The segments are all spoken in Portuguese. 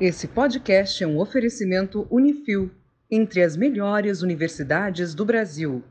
Esse podcast é um oferecimento Unifil, entre as melhores universidades do Brasil.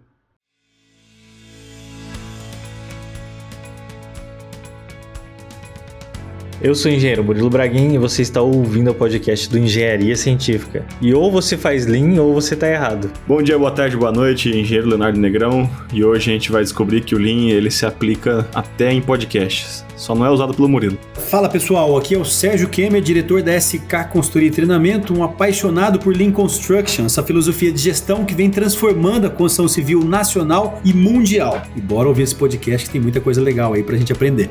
Eu sou o engenheiro Murilo Braguin e você está ouvindo o podcast do Engenharia Científica. E ou você faz Lean ou você está errado. Bom dia, boa tarde, boa noite, engenheiro Leonardo Negrão. E hoje a gente vai descobrir que o Lean ele se aplica até em podcasts. Só não é usado pelo Murilo. Fala pessoal, aqui é o Sérgio Kemer, diretor da SK Consultoria e Treinamento, um apaixonado por Lean Construction, essa filosofia de gestão que vem transformando a construção civil nacional e mundial. E bora ouvir esse podcast que tem muita coisa legal aí pra gente aprender.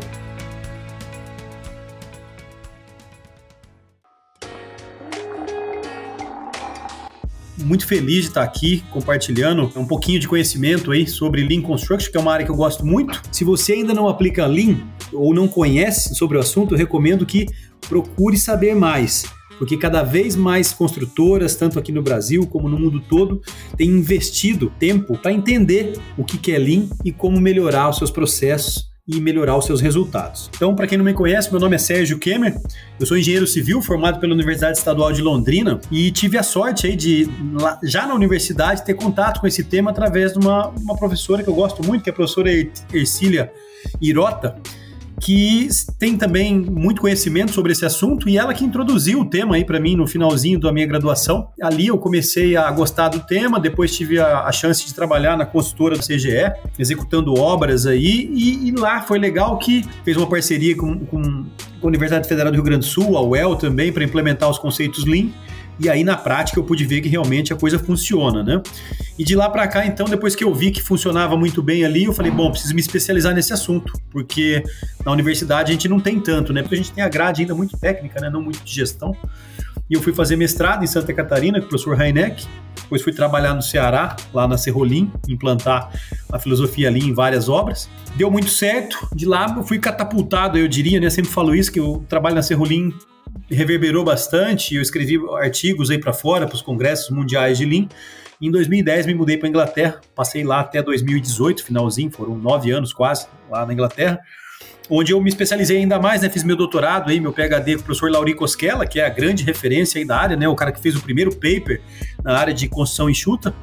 Muito feliz de estar aqui compartilhando um pouquinho de conhecimento aí sobre Lean Construction, que é uma área que eu gosto muito. Se você ainda não aplica Lean ou não conhece sobre o assunto, eu recomendo que procure saber mais. Porque cada vez mais construtoras, tanto aqui no Brasil como no mundo todo, têm investido tempo para entender o que é Lean e como melhorar os seus processos e melhorar os seus resultados. Então, para quem não me conhece, meu nome é Sérgio Kemmer, eu sou engenheiro civil formado pela Universidade Estadual de Londrina e tive a sorte aí de, já na universidade, ter contato com esse tema através de uma, uma professora que eu gosto muito, que é a professora Ercília Irota, que tem também muito conhecimento sobre esse assunto e ela que introduziu o tema aí para mim no finalzinho da minha graduação. Ali eu comecei a gostar do tema, depois tive a, a chance de trabalhar na consultora do CGE, executando obras aí, e, e lá foi legal que fez uma parceria com, com a Universidade Federal do Rio Grande do Sul, a UEL também, para implementar os conceitos Lean. E aí na prática eu pude ver que realmente a coisa funciona, né? E de lá para cá, então, depois que eu vi que funcionava muito bem ali, eu falei, bom, preciso me especializar nesse assunto, porque na universidade a gente não tem tanto, né? Porque a gente tem a grade ainda muito técnica, né? Não muito de gestão. E eu fui fazer mestrado em Santa Catarina com o professor Heineck, depois fui trabalhar no Ceará, lá na Serrolim, implantar a filosofia ali em várias obras. Deu muito certo, de lá eu fui catapultado, eu diria, né? Eu sempre falo isso, que o trabalho na Serrolim reverberou bastante. Eu escrevi artigos aí para fora, para os congressos mundiais de Lean. Em 2010 me mudei para Inglaterra, passei lá até 2018, finalzinho, foram nove anos quase lá na Inglaterra, onde eu me especializei ainda mais, né? Fiz meu doutorado aí, meu PhD com o professor Lauri Cosquela, que é a grande referência aí da área, né? O cara que fez o primeiro paper na área de construção enxuta.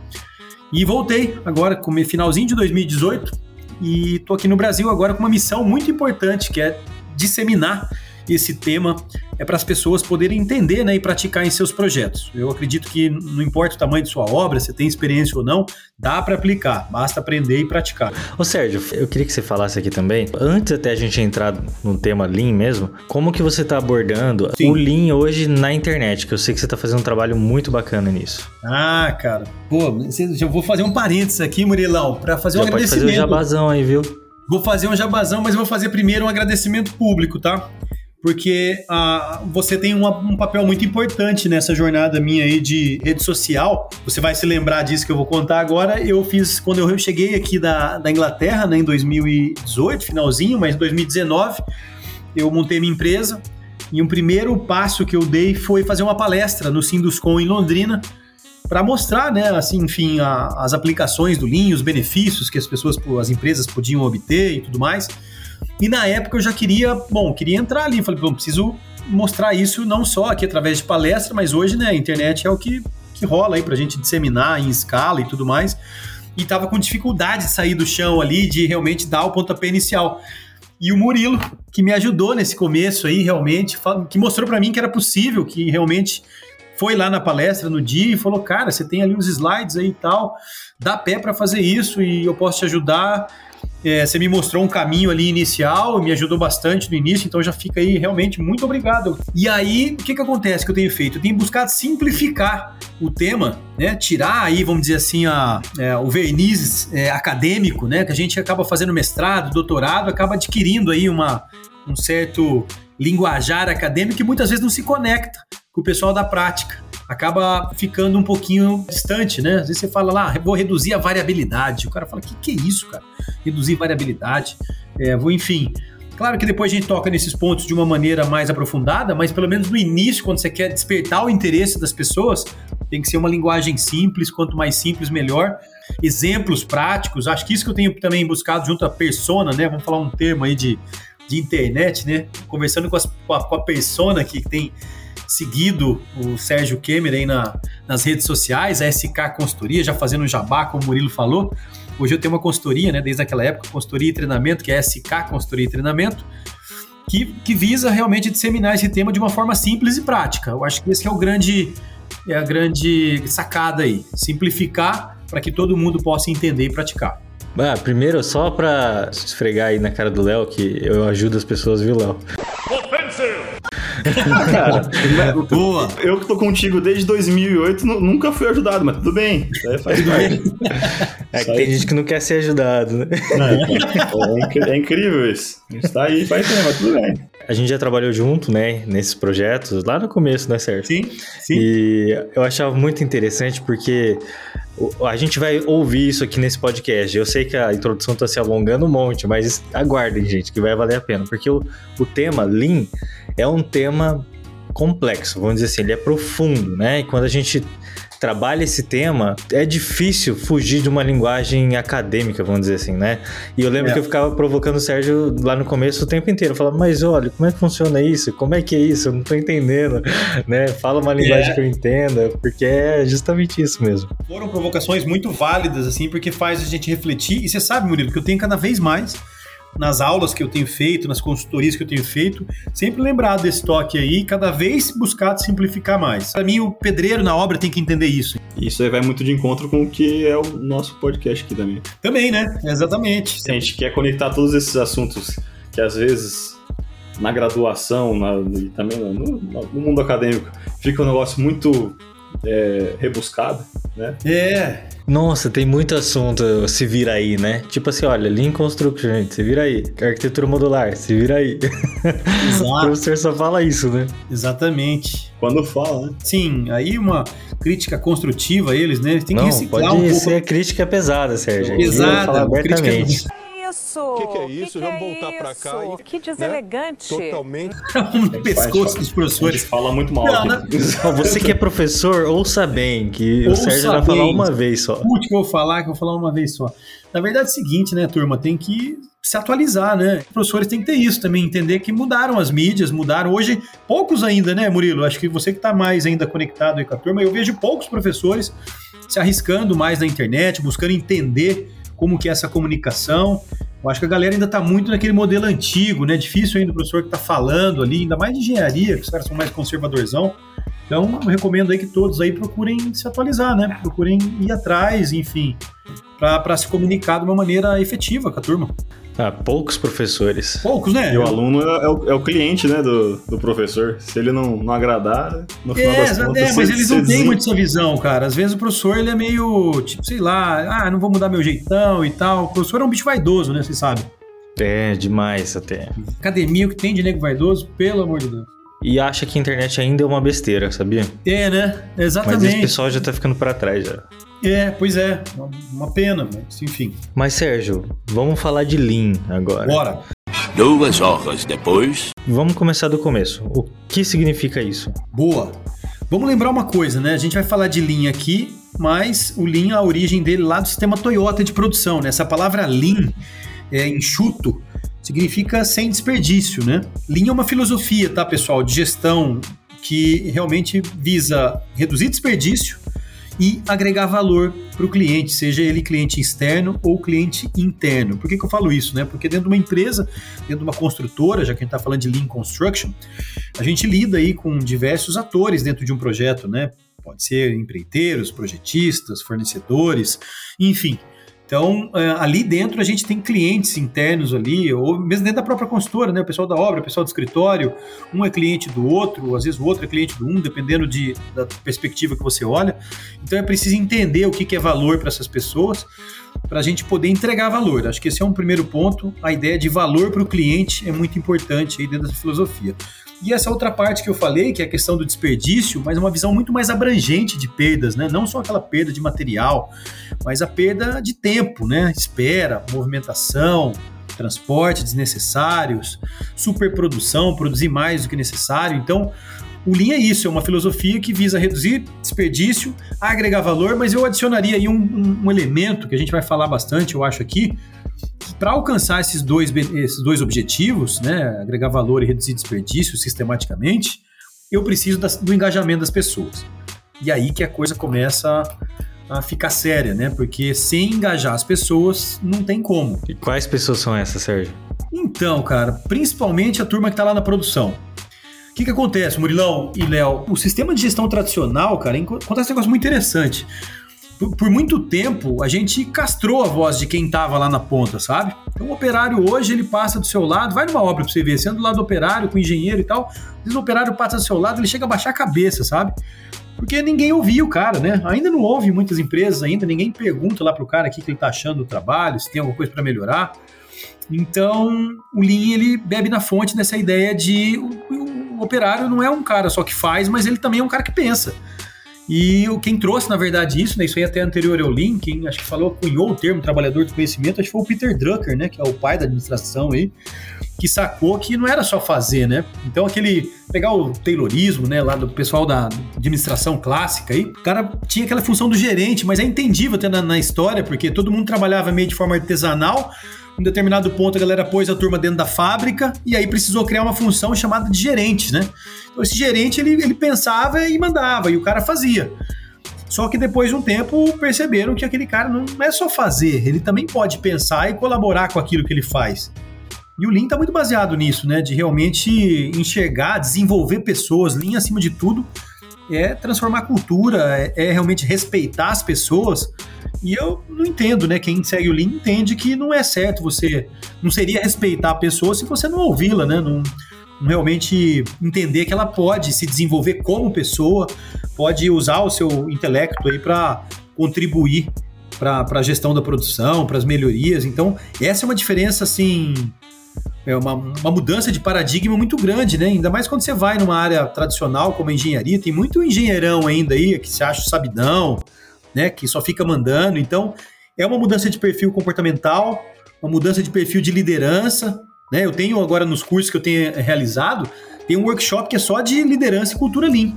E voltei agora, com finalzinho de 2018, e tô aqui no Brasil agora com uma missão muito importante, que é disseminar esse tema é para as pessoas poderem entender né, e praticar em seus projetos. Eu acredito que não importa o tamanho de sua obra, se tem experiência ou não, dá para aplicar, basta aprender e praticar. Ô Sérgio, eu queria que você falasse aqui também, antes até a gente entrar no tema Lean mesmo, como que você está abordando Sim. o Lean hoje na internet, que eu sei que você está fazendo um trabalho muito bacana nisso. Ah, cara, pô, eu vou fazer um parênteses aqui, Murilão, para fazer Já um pode agradecimento. fazer um jabazão aí, viu? Vou fazer um jabazão, mas vou fazer primeiro um agradecimento público, tá? Porque ah, você tem uma, um papel muito importante nessa jornada minha aí de rede social. Você vai se lembrar disso que eu vou contar agora. Eu fiz, quando eu cheguei aqui da, da Inglaterra, né, em 2018, finalzinho, mas em 2019, eu montei minha empresa. E um primeiro passo que eu dei foi fazer uma palestra no Sinduscom em Londrina, para mostrar, né, assim, enfim, a, as aplicações do Lean, os benefícios que as pessoas, as empresas podiam obter e tudo mais. E na época eu já queria, bom, queria entrar ali. Falei, bom, preciso mostrar isso não só aqui através de palestra, mas hoje, né, a internet é o que, que rola aí pra gente disseminar em escala e tudo mais. E tava com dificuldade de sair do chão ali, de realmente dar o pontapé inicial. E o Murilo, que me ajudou nesse começo aí, realmente, que mostrou para mim que era possível, que realmente foi lá na palestra no dia e falou: Cara, você tem ali uns slides aí e tal, dá pé para fazer isso e eu posso te ajudar. É, você me mostrou um caminho ali inicial, me ajudou bastante no início, então já fica aí realmente muito obrigado. E aí, o que, que acontece que eu tenho feito? Eu tenho buscado simplificar o tema, né? Tirar aí, vamos dizer assim, a, é, o verniz é, acadêmico, né? Que a gente acaba fazendo mestrado, doutorado, acaba adquirindo aí uma, um certo linguajar acadêmico que muitas vezes não se conecta com o pessoal da prática acaba ficando um pouquinho distante, né? Às vezes você fala lá, vou reduzir a variabilidade. O cara fala, que que é isso, cara? Reduzir variabilidade. É, vou, enfim. Claro que depois a gente toca nesses pontos de uma maneira mais aprofundada, mas pelo menos no início, quando você quer despertar o interesse das pessoas, tem que ser uma linguagem simples, quanto mais simples, melhor. Exemplos práticos, acho que isso que eu tenho também buscado junto à persona, né? Vamos falar um termo aí de, de internet, né? Conversando com, as, com, a, com a persona que tem seguido o Sérgio Kemer aí na, nas redes sociais, a SK Consultoria, já fazendo jabá, como o Murilo falou. Hoje eu tenho uma consultoria, né, desde aquela época, consultoria e treinamento, que é SK Consultoria e Treinamento, que, que visa realmente disseminar esse tema de uma forma simples e prática. Eu acho que esse é o grande, é a grande sacada aí, simplificar para que todo mundo possa entender e praticar. Ah, primeiro, só pra esfregar aí na cara do Léo, que eu ajudo as pessoas, viu, Léo? Cara, boa. Eu que tô contigo desde 2008 nunca fui ajudado, mas tudo bem. faz parte. É que tem gente que não quer ser ajudado, né? É, é, incrível isso. A gente tá aí faz tempo, mas tudo bem. A gente já trabalhou junto, né, nesses projetos, lá no começo, né, Sérgio? Sim, sim. E eu achava muito interessante porque a gente vai ouvir isso aqui nesse podcast. Eu sei que a introdução está se alongando um monte, mas aguardem, gente, que vai valer a pena. Porque o, o tema Lean é um tema complexo, vamos dizer assim, ele é profundo, né? E quando a gente trabalha esse tema, é difícil fugir de uma linguagem acadêmica, vamos dizer assim, né? E eu lembro é. que eu ficava provocando o Sérgio lá no começo o tempo inteiro. Eu falava, mas olha, como é que funciona isso? Como é que é isso? Eu não tô entendendo, né? Fala uma linguagem é. que eu entenda, porque é justamente isso mesmo. Foram provocações muito válidas, assim, porque faz a gente refletir. E você sabe, Murilo, que eu tenho cada vez mais nas aulas que eu tenho feito, nas consultorias que eu tenho feito, sempre lembrar desse toque aí, cada vez buscar simplificar mais. Para mim, o pedreiro na obra tem que entender isso. Isso aí vai muito de encontro com o que é o nosso podcast aqui também. Também, né? Exatamente. Se a gente quer conectar todos esses assuntos que às vezes na graduação na, e também no, no, mundo acadêmico fica um negócio muito é, rebuscado, né? É. Nossa, tem muito assunto se vira aí, né? Tipo assim, olha, Lean Construction, gente, se vira aí. Arquitetura modular, se vira aí. Exato. o professor só fala isso, né? Exatamente. Quando fala, né? Sim, aí uma crítica construtiva a eles, né? Eles têm Não, que reciclar pode um pouco. ser crítica pesada, Sérgio. Pesada. Crítica isso? O que, que, é isso? Que Vamos que é voltar para cá. E, que deselegante. Né? Totalmente. no pescoço dos professores. fala muito mal. Não, né? Você que é professor, ouça bem, que ouça o Sérgio vai falar uma vez só. Escute que eu vou falar, que eu vou falar uma vez só. Na verdade é o seguinte, né, turma? Tem que se atualizar, né? Os professores têm que ter isso também, entender que mudaram as mídias, mudaram. Hoje, poucos ainda, né, Murilo? Acho que você que está mais ainda conectado aí com a turma, eu vejo poucos professores se arriscando mais na internet, buscando entender como que é essa comunicação. Eu acho que a galera ainda está muito naquele modelo antigo, né? Difícil ainda o professor que está falando ali, ainda mais de engenharia, que os caras são mais conservadorzão. Então, recomendo aí que todos aí procurem se atualizar, né? Procurem ir atrás, enfim, para se comunicar de uma maneira efetiva com a turma. Ah, poucos professores. Poucos, né? E o aluno é, é, o, é o, cliente, né, do, do professor. Se ele não, não agradar, no final é, das contas... É, mas eles não têm muito essa visão, cara. Às vezes o professor, ele é meio, tipo, sei lá, ah, não vou mudar meu jeitão e tal. O professor é um bicho vaidoso, né, você sabe? É, demais até. Academia que tem de nego vaidoso, pelo amor de Deus. E acha que a internet ainda é uma besteira, sabia? É, né? Exatamente. Mas esse pessoal já tá ficando para trás já. É, pois é, uma pena, mas enfim. Mas Sérgio, vamos falar de Lean agora. Bora. Duas horas depois. Vamos começar do começo. O que significa isso? Boa. Vamos lembrar uma coisa, né? A gente vai falar de Lean aqui, mas o Lean, a origem dele lá do sistema Toyota de produção, né? Essa palavra Lean é enxuto, significa sem desperdício, né? Lean é uma filosofia, tá, pessoal, de gestão que realmente visa reduzir desperdício e agregar valor para o cliente, seja ele cliente externo ou cliente interno. Por que, que eu falo isso? Né? Porque dentro de uma empresa, dentro de uma construtora, já que a gente está falando de Lean Construction, a gente lida aí com diversos atores dentro de um projeto, né? Pode ser empreiteiros, projetistas, fornecedores, enfim. Então, é, ali dentro a gente tem clientes internos ali, ou mesmo dentro da própria consultora, né? O pessoal da obra, o pessoal do escritório, um é cliente do outro, às vezes o outro é cliente do um, dependendo de, da perspectiva que você olha. Então é preciso entender o que é valor para essas pessoas, para a gente poder entregar valor. Acho que esse é um primeiro ponto. A ideia de valor para o cliente é muito importante aí dentro dessa filosofia. E essa outra parte que eu falei, que é a questão do desperdício, mas uma visão muito mais abrangente de perdas, né? Não só aquela perda de material, mas a perda de tempo, né? Espera, movimentação, transporte desnecessários, superprodução, produzir mais do que necessário. Então, o Lean é isso, é uma filosofia que visa reduzir desperdício, agregar valor, mas eu adicionaria aí um, um, um elemento que a gente vai falar bastante, eu acho aqui, para alcançar esses dois, esses dois objetivos, né, agregar valor e reduzir desperdício sistematicamente, eu preciso das, do engajamento das pessoas. E aí que a coisa começa a ficar séria, né? Porque sem engajar as pessoas, não tem como. E quais pessoas são essas, Sérgio? Então, cara, principalmente a turma que está lá na produção. O que, que acontece, Murilão e Léo? O sistema de gestão tradicional, cara, acontece um negócio muito interessante. Por, muito tempo, a gente castrou a voz de quem estava lá na ponta, sabe? Então, o operário hoje, ele passa do seu lado, vai numa obra para você ver, sendo do lado do operário, com engenheiro e tal, às vezes o operário passa do seu lado, ele chega a baixar a cabeça, sabe? Porque ninguém ouvia o cara, né? Ainda não ouve muitas empresas ainda, ninguém pergunta lá pro cara o que, que ele tá achando do trabalho, se tem alguma coisa para melhorar. Então, o Lean ele bebe na fonte dessa ideia de o, o, operário não é um cara só que faz, mas ele também é um cara que pensa. E quem trouxe, na verdade, isso, né, isso aí até anterior ao quem acho que falou, cunhou o termo trabalhador de conhecimento, acho que foi o Peter Drucker, né, que é o pai da administração aí, que sacou que não era só fazer, né? Então aquele pegar o Taylorismo, né, lá do pessoal da administração clássica aí, o cara tinha aquela função do gerente, mas é entendível até na, na história, porque todo mundo trabalhava meio de forma artesanal, em determinado ponto a galera pôs a turma dentro da fábrica e aí precisou criar uma função chamada de gerente, né? Então esse gerente ele, ele pensava e mandava e o cara fazia. Só que depois de um tempo perceberam que aquele cara não é só fazer, ele também pode pensar e colaborar com aquilo que ele faz. E o Lean está muito baseado nisso, né? De realmente enxergar, desenvolver pessoas, Lean acima de tudo, é transformar a cultura, é, é realmente respeitar as pessoas e eu não entendo, né? Quem segue o Lean entende que não é certo você. Não seria respeitar a pessoa se você não ouvi-la, né? Não, não realmente entender que ela pode se desenvolver como pessoa, pode usar o seu intelecto aí para contribuir para a gestão da produção, para as melhorias. Então, essa é uma diferença assim. É uma, uma mudança de paradigma muito grande, né? Ainda mais quando você vai numa área tradicional como a engenharia, tem muito engenheirão ainda aí que se acha sabidão, né? Que só fica mandando. Então, é uma mudança de perfil comportamental, uma mudança de perfil de liderança. Né? Eu tenho agora nos cursos que eu tenho realizado, tem um workshop que é só de liderança e cultura Lean,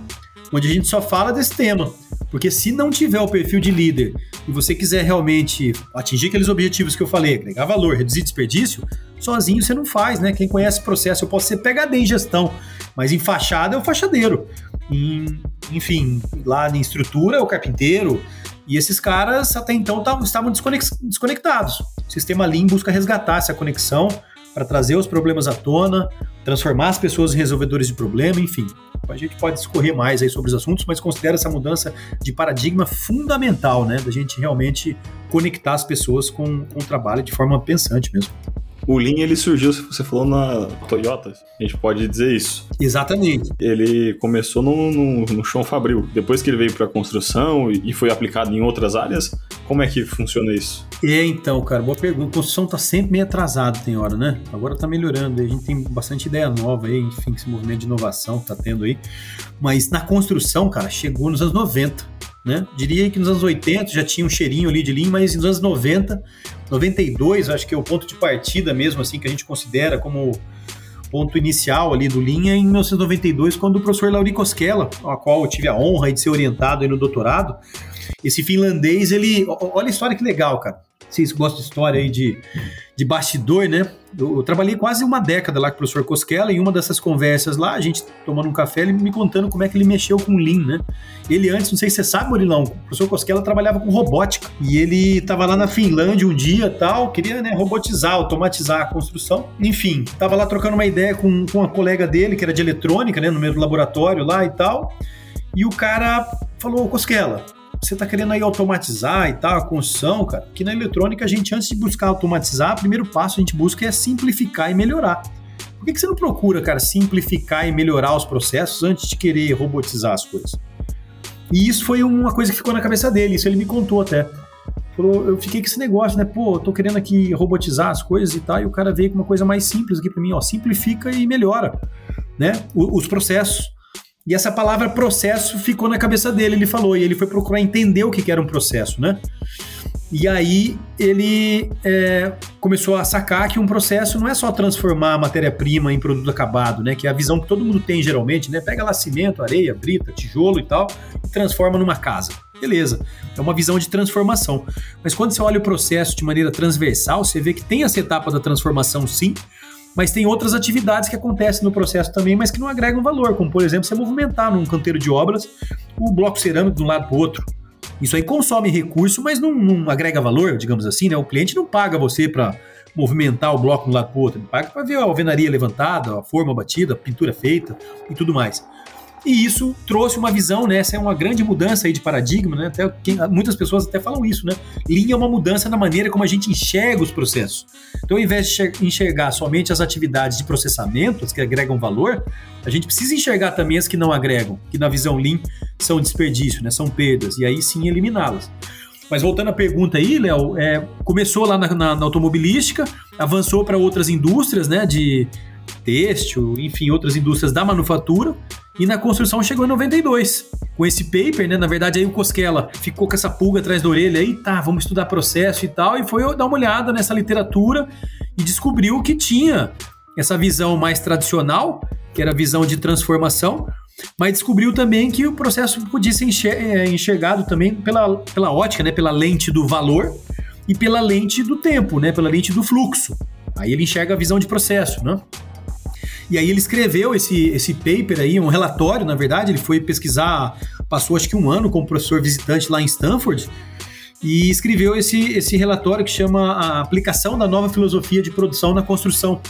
onde a gente só fala desse tema. Porque se não tiver o perfil de líder e você quiser realmente atingir aqueles objetivos que eu falei, agregar valor, reduzir desperdício, sozinho você não faz, né? Quem conhece o processo, eu posso ser PHD em gestão, mas em fachada é o fachadeiro. Em, enfim, lá em estrutura é o carpinteiro, e esses caras até então estavam desconectados. O sistema Lean busca resgatar essa conexão para trazer os problemas à tona, transformar as pessoas em resolvedores de problema, enfim. A gente pode discorrer mais aí sobre os assuntos, mas considera essa mudança de paradigma fundamental, né? Da gente realmente conectar as pessoas com, com o trabalho de forma pensante mesmo. O Lean ele surgiu, se você falou na Toyota, a gente pode dizer isso. Exatamente. Ele começou no, no, no chão fabril. Depois que ele veio para a construção e, e foi aplicado em outras áreas, como é que funciona isso? É, então, cara, boa pergunta. A construção tá sempre meio atrasada, tem hora, né? Agora tá melhorando, a gente tem bastante ideia nova aí, enfim, esse movimento de inovação tá tendo aí. Mas na construção, cara, chegou nos anos 90 né? Diria que nos anos 80 já tinha um cheirinho ali de Lean, mas nos anos 90, 92, acho que é o ponto de partida mesmo, assim, que a gente considera como ponto inicial ali do Lean, é em 1992, quando o professor Lauri Koskela, a qual eu tive a honra de ser orientado no doutorado, esse finlandês, ele... Olha a história que legal, cara. Vocês gostam de história aí de, de bastidor, né? Eu, eu, trabalhei quase uma década lá com o professor Cosquela, e uma dessas conversas lá, a gente tomando um café, ele me contando como é que ele mexeu com Lean, né? Ele antes, não sei se você sabe, Murilão, o professor Cosquela trabalhava com robótica, e ele estava lá na Finlândia um dia tal, queria né, robotizar, automatizar a construção. Enfim, estava lá trocando uma ideia com, com uma colega dele, que era de eletrônica, né, no mesmo laboratório lá e tal, e o cara falou, Cosquela, você está querendo aí automatizar e tal, a construção, cara, que na eletrônica a gente, antes de buscar automatizar, o primeiro passo a gente busca é simplificar e melhorar. Por que, que você não procura, cara, simplificar e melhorar os processos antes de querer robotizar as coisas? E isso foi uma coisa que ficou na cabeça dele, isso ele me contou até. Falou, eu fiquei com esse negócio, né? Pô, eu tô querendo aqui robotizar as coisas e tal, e o cara veio com uma coisa mais simples aqui para mim, ó, simplifica e melhora, né? Os processos. E essa palavra processo ficou na cabeça dele, ele falou, e ele foi procurar entender o que era um processo, né? E aí ele é, começou a sacar que um processo não é só transformar a matéria-prima em produto acabado, né? Que é a visão que todo mundo tem geralmente, né? Pega lá cimento, areia, brita, tijolo e tal, e transforma numa casa. Beleza, é uma visão de transformação. Mas quando você olha o processo de maneira transversal, você vê que tem essa etapa da transformação sim, mas tem outras atividades que acontecem no processo também, mas que não agregam valor, como por exemplo você movimentar num canteiro de obras o bloco cerâmico de um lado para o outro. Isso aí consome recurso, mas não, não, agrega valor, digamos assim, né? O cliente não paga você para movimentar o bloco de um lado para o outro, ele paga para ver a alvenaria levantada, a forma batida, a pintura feita e tudo mais. E isso trouxe uma visão, né? Essa é uma grande mudança aí de paradigma, né? Até quem, muitas pessoas até falam isso, né? Linha é uma mudança na maneira como a gente enxerga os processos. Então, ao invés de enxergar somente as atividades de processamento, as que agregam valor, a gente precisa enxergar também as que não agregam, que na visão Lean são desperdício, né? São perdas, e aí sim eliminá-las. Mas voltando à pergunta aí, Léo, é, começou lá na, na, na automobilística, avançou para outras indústrias, né? De têxtil, enfim, outras indústrias da manufatura. E na construção chegou em 92. Com esse paper, né? Na verdade, aí o Cosquela ficou com essa pulga atrás da orelha aí, tá, vamos estudar processo e tal, e foi dar uma olhada nessa literatura e descobriu que tinha essa visão mais tradicional, que era a visão de transformação, mas descobriu também que o processo podia ser é, enxergado também pela, pela ótica, né, pela lente do valor e pela lente do tempo, né, pela lente do fluxo. Aí ele enxerga a visão de processo, né? E aí ele escreveu esse, esse paper aí, um relatório, na verdade, ele foi pesquisar, passou acho que um ano como professor visitante lá em Stanford, e escreveu esse, esse relatório que chama a aplicação da nova filosofia de produção na construção.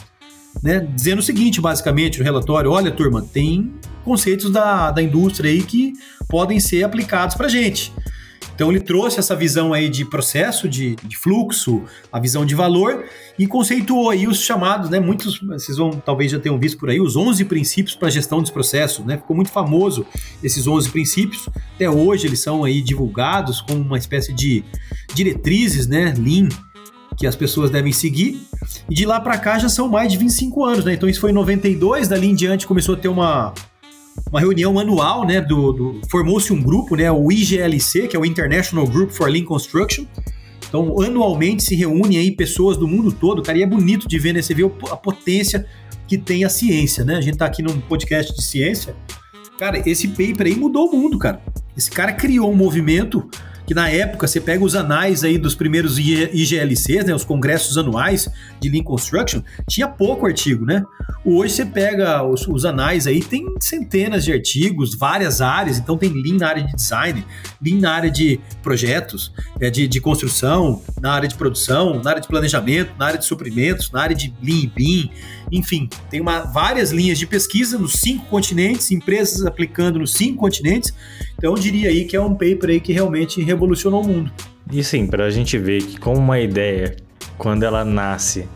Né, dizendo o seguinte, basicamente, no relatório: olha, turma, tem conceitos da, da indústria aí que podem ser aplicados para gente. Então ele trouxe essa visão aí de processo, de, de, fluxo, a visão de valor e conceituou aí os chamados, né? Muitos, vocês vão talvez já tenham visto por aí, os 11 princípios para gestão dos processos, né? Ficou muito famoso esses 11 princípios. Até hoje eles são aí divulgados como uma espécie de diretrizes, né? Lean que as pessoas devem seguir. E de lá para cá já são mais de 25 anos, né? Então isso foi em 92, dali em diante começou a ter uma uma reunião anual, né, do, do formou-se um grupo, né, o IGLC, que é o International Group for Lean Construction. Então, anualmente se reúnem aí pessoas do mundo todo, cara, e é bonito de ver, né, você vê a potência que tem a ciência, né? A gente tá aqui num podcast de ciência. Cara, esse paper aí mudou o mundo, cara. Esse cara criou um movimento que na época você pega os anais aí dos primeiros IGLCs, né, os congressos anuais de Lean Construction, tinha pouco artigo, né? Hoje você pega os, os anais aí, tem centenas de artigos, várias áreas, então tem Lean na área de design, Lean na área de projetos, é, de, de construção, na área de produção, na área de planejamento, na área de suprimentos, na área de Lean Bean, enfim, tem uma, várias linhas de pesquisa nos cinco continentes, empresas aplicando nos cinco continentes, então eu diria aí que é um paper aí que realmente revolucionou o mundo. E sim, para a gente ver que como uma ideia, quando ela nasce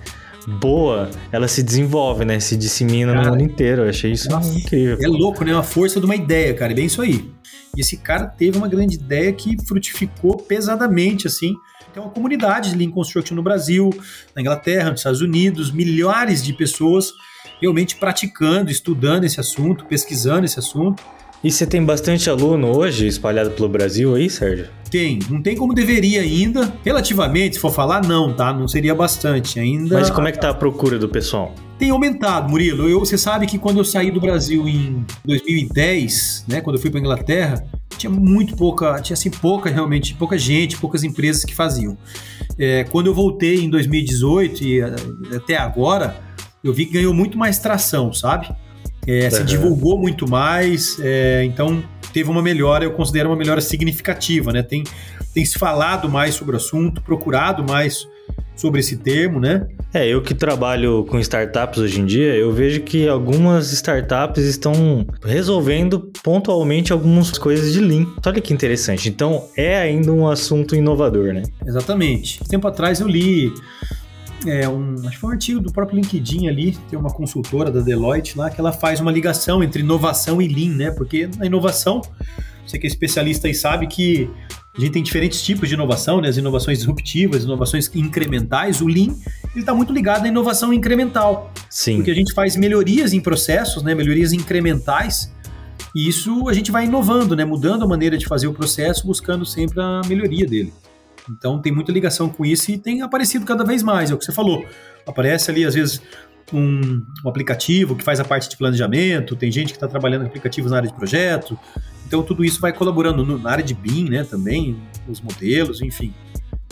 boa, ela se desenvolve, né? Se dissemina cara, no mundo inteiro. Eu achei isso nossa, incrível. É louco, né? A força de uma ideia, cara. É bem isso aí. E esse cara teve uma grande ideia que frutificou pesadamente, assim. Tem uma comunidade de Lean Construction no Brasil, na Inglaterra, nos Estados Unidos, milhares de pessoas realmente praticando, estudando esse assunto, pesquisando esse assunto. E você tem bastante aluno hoje espalhado pelo Brasil aí, Sérgio? Tem, não tem como deveria ainda. Relativamente, se for falar, não, tá? Não seria bastante ainda. Mas como é que tá a procura do pessoal? Tem aumentado, Murilo. Eu, você sabe que quando eu saí do Brasil em 2010, né, quando eu fui para Inglaterra, tinha muito pouca, tinha assim pouca realmente, pouca gente, poucas empresas que faziam. É, quando eu voltei em 2018 e até agora, eu vi que ganhou muito mais tração, sabe? É, uhum. Se divulgou muito mais, é, então teve uma melhora, eu considero uma melhora significativa, né? Tem, tem se falado mais sobre o assunto, procurado mais sobre esse termo, né? É, eu que trabalho com startups hoje em dia, eu vejo que algumas startups estão resolvendo pontualmente algumas coisas de Lean. Olha que interessante. Então, é ainda um assunto inovador, né? Exatamente. Tempo atrás eu li é, um, acho que foi um artigo do próprio LinkedIn ali, tem uma consultora da Deloitte lá, que ela faz uma ligação entre inovação e Lean, né? Porque na inovação, você que é especialista aí sabe que a gente tem diferentes tipos de inovação, né? As inovações disruptivas, inovações incrementais. O Lean, está muito ligado à inovação incremental. Sim. Porque a gente faz melhorias em processos, né? Melhorias incrementais. E isso a gente vai inovando, né? Mudando a maneira de fazer o processo, buscando sempre a melhoria dele. Então tem muita ligação com isso e tem aparecido cada vez mais, é o que você falou. Aparece ali, às vezes, um, um aplicativo que faz a parte de planejamento, tem gente que está trabalhando em aplicativos na área de projeto. Então tudo isso vai colaborando no, na área de BIM, né, também, os modelos, enfim.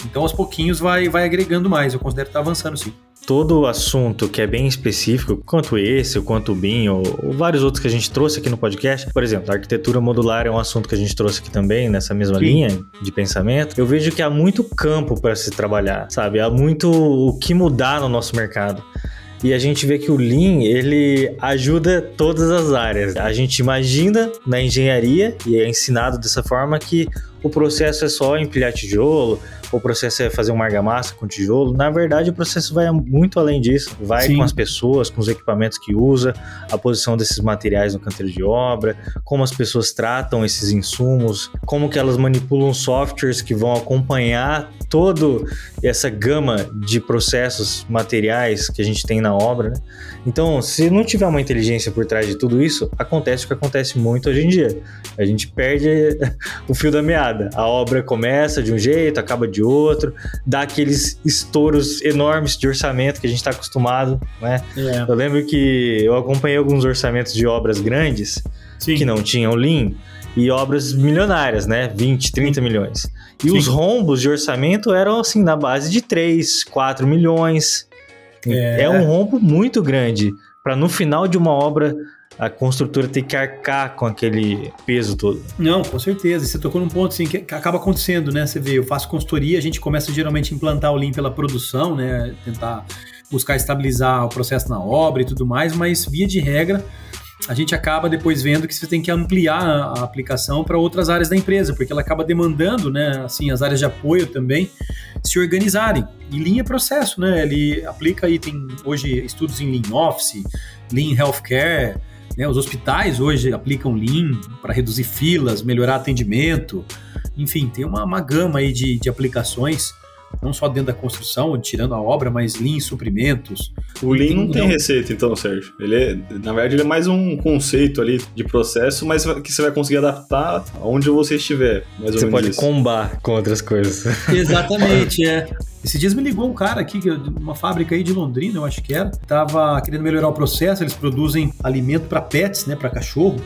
Então aos pouquinhos vai, vai agregando mais, eu considero que está avançando sim. todo assunto que é bem específico, quanto esse, quanto o BIM, ou, ou, vários outros que a gente trouxe aqui no podcast, por exemplo, a arquitetura modular é um assunto que a gente trouxe aqui também, nessa mesma Sim. linha de pensamento, eu vejo que há muito campo para se trabalhar, sabe? Há muito o que mudar no nosso mercado. E a gente vê que o Lean, ele ajuda todas as áreas. A gente imagina na engenharia, e é ensinado dessa forma, que o processo é só empilhar tijolo, o processo é fazer uma argamassa com tijolo. Na verdade, o processo vai muito além disso. Vai Sim. com as pessoas, com os equipamentos que usa, a posição desses materiais no canteiro de obra, como as pessoas tratam esses insumos, como que elas manipulam softwares que vão acompanhar toda essa gama de processos materiais que a gente tem na obra. Né? Então, se não tiver uma inteligência por trás de tudo isso, acontece o que acontece muito hoje em dia. A gente perde o fio da meada. A obra começa de um jeito, acaba de outro, dá aqueles estouros enormes de orçamento que a gente está acostumado. Né? É. Eu lembro que eu acompanhei alguns orçamentos de obras grandes Sim. que não tinham Lean e obras milionárias, né? 20, 30 milhões. E Sim. os rombos de orçamento eram assim na base de 3, 4 milhões. É, é um rombo muito grande para no final de uma obra a construtora ter que arcar com aquele peso todo. Não, com certeza. Você tocou num ponto assim que acaba acontecendo, né? Você vê, eu faço consultoria, a gente começa geralmente a implantar o Lean pela produção, né? Tentar buscar estabilizar o processo na obra e tudo mais, mas via de regra a gente acaba depois vendo que você tem que ampliar a aplicação para outras áreas da empresa, porque ela acaba demandando, né, assim, as áreas de apoio também se organizarem. E Lean é processo, né? Ele aplica aí, tem hoje estudos em Lean Office, Lean Healthcare, né? Os hospitais hoje aplicam Lean para reduzir filas, melhorar atendimento, enfim, tem uma, uma gama aí de, de aplicações não só dentro da construção, tirando a obra, mas Lean em suprimentos. O Lean não tem não... receita, então, Sérgio. Ele é, na verdade, ele é mais um conceito ali de processo, mas que você vai conseguir adaptar aonde você estiver. você pode isso. combar com outras coisas. Exatamente, é. Esses dias me ligou um cara aqui, uma fábrica aí de Londrina, eu acho que era, tava querendo melhorar o processo, eles produzem alimento para pets, né, para cachorro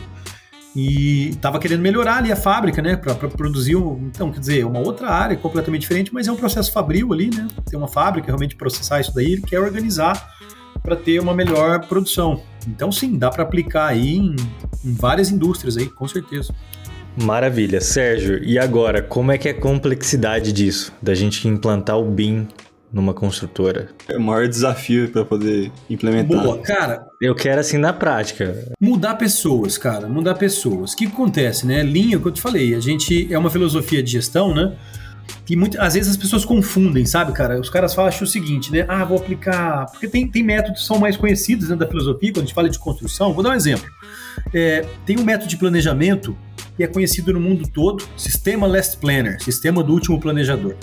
e estava querendo melhorar ali a fábrica, né, para produzir, um, então, quer dizer, uma outra área completamente diferente, mas é um processo fabril ali, né, tem uma fábrica realmente processar isso daí, ele quer organizar para ter uma melhor produção. Então, sim, dá para aplicar aí em, em várias indústrias aí, com certeza. Maravilha, Sérgio. E agora, como é que é a complexidade disso, da gente implantar o BIM numa construtora? É o maior desafio para poder implementar. Boa, cara. Eu quero assim na prática. Mudar pessoas, cara, mudar pessoas. O que acontece, né? Linha, que eu te falei, a gente é uma filosofia de gestão, né? Que muito, às vezes as pessoas confundem, sabe, cara? Os caras falam o seguinte, né? Ah, vou aplicar. Porque tem, tem métodos que são mais conhecidos dentro da filosofia, quando a gente fala de construção. Vou dar um exemplo. É, tem um método de planejamento que é conhecido no mundo todo, Sistema Last Planner, Sistema do Último Planejador.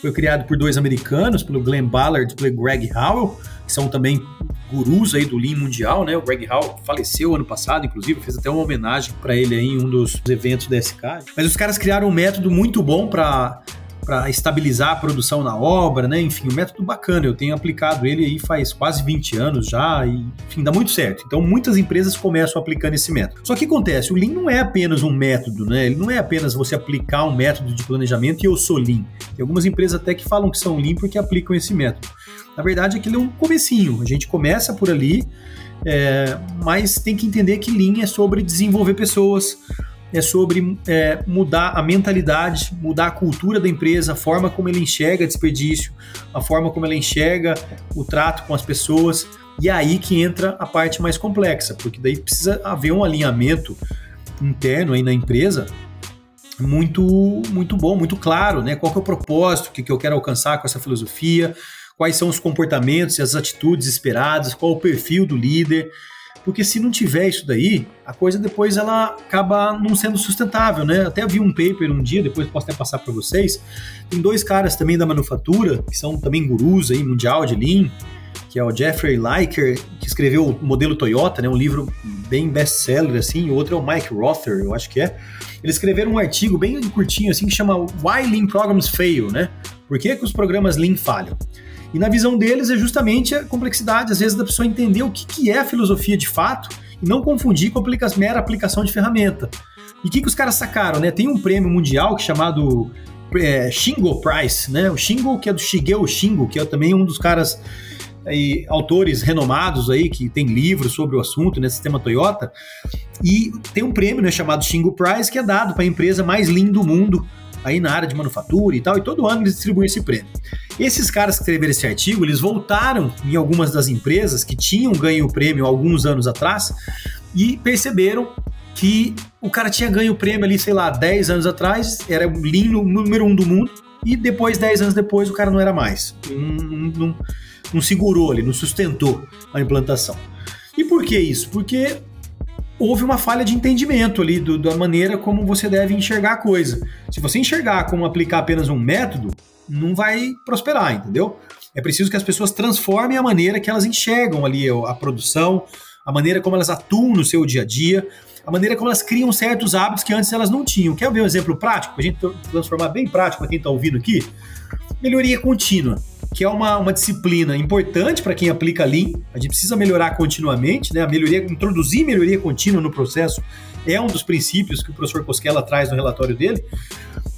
Foi criado por dois americanos, pelo Glenn Ballard e pelo Greg Howell, que são também gurus aí do Lean mundial, né? O Greg Howell faleceu ano passado, inclusive, fez até uma homenagem para ele aí em um dos eventos da SK. Mas os caras criaram um método muito bom para para estabilizar a produção na obra, né? Enfim, um método bacana. Eu tenho aplicado ele aí faz quase 20 anos já e, enfim, dá muito certo. Então, muitas empresas começam aplicando esse método. Só que acontece, o Lean não é apenas um método, né? Ele não é apenas você aplicar um método de planejamento e eu sou Lean. Tem algumas empresas até que falam que são Lean porque aplicam esse método. Na verdade, aquilo é um comecinho. A gente começa por ali, é, mas tem que entender que Lean é sobre desenvolver pessoas, é sobre é, mudar a mentalidade, mudar a cultura da empresa, a forma como ele enxerga desperdício, a forma como ele enxerga o trato com as pessoas. E é aí que entra a parte mais complexa, porque daí precisa haver um alinhamento interno aí na empresa muito muito bom, muito claro, né? Qual é o propósito que, que eu quero alcançar com essa filosofia, quais são os comportamentos e as atitudes esperadas, qual o perfil do líder. Porque se não tiver isso daí, a coisa depois ela acaba não sendo sustentável, né? Até vi um paper um dia, depois posso até passar para vocês. Tem dois caras também da manufatura, que são também gurus aí, mundial de Lean, que é o Jeffrey Liker, que escreveu o modelo Toyota, né? Um livro bem best-seller, assim. O outro é o Mike Rother, eu acho que é. Eles escreveram um artigo bem curtinho, assim, que chama Why Lean Programs Fail, né? Por que, que os programas Lean falham? E na visão deles é justamente a complexidade, às vezes, da pessoa entender o que, que é filosofia de fato e não confundir com a mera aplicação de ferramenta. E o que, que os caras sacaram, né? Tem um prêmio mundial é chamado é, Shingo Prize, né? O Shingo, que é do Shigeo Shingo, que é também um dos caras aí, autores renomados aí que tem livros sobre o assunto, né, sistema Toyota, e tem um prêmio né, chamado Shingo Prize que é dado para a empresa mais linda do mundo aí na área de manufatura e tal, e todo ano eles distribuem esse prêmio. Esses caras que escreveram esse artigo, eles voltaram em algumas das empresas que tinham ganho o prêmio alguns anos atrás e perceberam que o cara tinha ganho o prêmio ali, sei lá, 10 anos atrás, era o lindo número um do mundo, e depois, 10 anos depois, o cara não era mais. Não, não, não segurou ali, não sustentou a implantação. E por que isso? Porque houve uma falha de entendimento ali do, da maneira como você deve enxergar a coisa. Se você enxergar como aplicar apenas um método, não vai prosperar, entendeu? É preciso que as pessoas transformem a maneira que elas enxergam ali a produção, a maneira como elas atuam no seu dia a dia, a maneira como elas criam certos hábitos que antes elas não tinham. Quer ver um exemplo prático? A gente transformar bem prático para quem está ouvindo aqui? Melhoria contínua que é uma, uma disciplina importante para quem aplica Lean. A gente precisa melhorar continuamente, né? A melhoria, introduzir melhoria contínua no processo é um dos princípios que o professor Cosquela traz no relatório dele.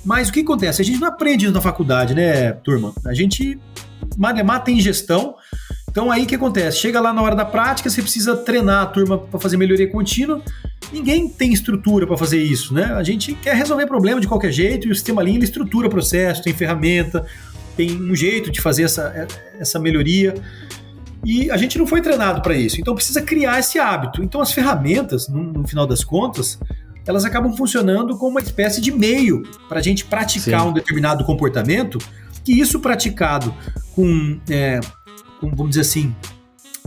Mas o que acontece? A gente não aprende na faculdade, né, turma? A gente mata em gestão. Então aí o que acontece? Chega lá na hora da prática, você precisa treinar a turma para fazer melhoria contínua. Ninguém tem estrutura para fazer isso, né? A gente quer resolver problema de qualquer jeito e o sistema Lean ele estrutura processo, tem ferramenta, tem um jeito de fazer essa, essa melhoria. E a gente não foi treinado para isso, então precisa criar esse hábito. Então as ferramentas, no, no, final das contas, elas acabam funcionando como uma espécie de meio para a gente praticar Sim. um determinado comportamento, que isso praticado com, é, com, vamos dizer assim,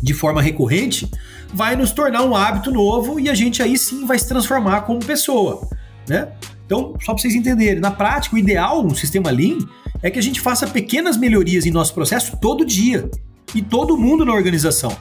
de forma recorrente, vai nos tornar um hábito novo e a gente aí sim vai se transformar como pessoa, né? Então, só para vocês entenderem, na prática, o ideal no sistema Lean é que a gente faça pequenas melhorias em nosso processo todo dia. E todo mundo na organização.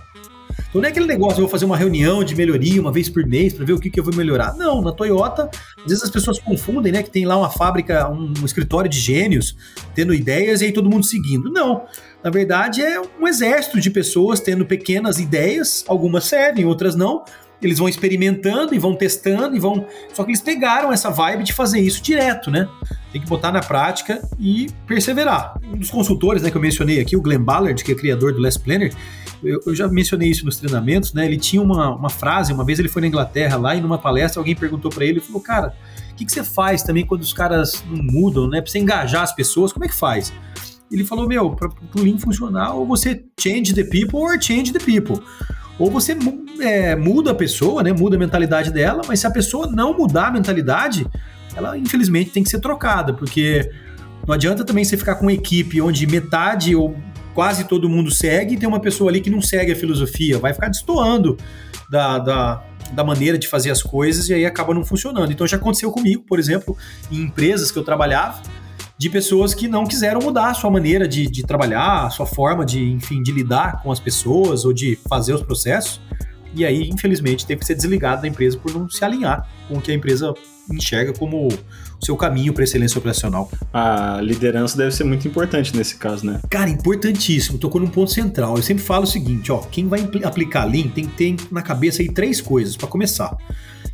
Então não é aquele negócio, eu vou fazer uma reunião de melhoria uma vez por mês para ver o que, que eu vou melhorar. Não, na Toyota, às vezes as pessoas confundem, né? Que tem lá uma fábrica, um, um escritório de gênios, tendo ideias e aí todo mundo seguindo. Não. Na verdade, é um exército de pessoas tendo pequenas ideias, algumas servem, outras não, eles vão experimentando e vão testando e vão. Só que eles pegaram essa vibe de fazer isso direto, né? Tem que botar na prática e perseverar. Um dos consultores né, que eu mencionei aqui, o Glenn Ballard, que é criador do Last Planner, eu, eu, já mencionei isso nos treinamentos, né? Ele tinha uma, uma frase, uma vez ele foi na Inglaterra lá e numa palestra alguém perguntou para ele falou: Cara, o que, que você faz também quando os caras não mudam, né? Pra você engajar as pessoas, como é que faz? Ele falou: Meu, para o Lean funcionar, ou você change the people or change the people ou você é, muda a pessoa, né? Muda a mentalidade dela, mas se a pessoa não mudar a mentalidade, ela infelizmente tem que ser trocada, porque não adianta também você ficar com uma equipe onde metade ou quase todo mundo segue e tem uma pessoa ali que não segue a filosofia, vai ficar destoando da, da, da maneira de fazer as coisas e aí acaba não funcionando. Então já aconteceu comigo, por exemplo, em empresas que eu trabalhava, de pessoas que não quiseram mudar a sua maneira de, de trabalhar, a sua forma de, enfim, de lidar com as pessoas ou de fazer os processos. E aí, infelizmente, teve que ser desligado da empresa por não se alinhar com o que a empresa enxerga como o seu caminho para excelência operacional. A liderança deve ser muito importante nesse caso, né? Cara, importantíssimo. Tocou num ponto central. Eu sempre falo o seguinte, ó, quem vai aplicar Lean tem que ter na cabeça aí três coisas para começar.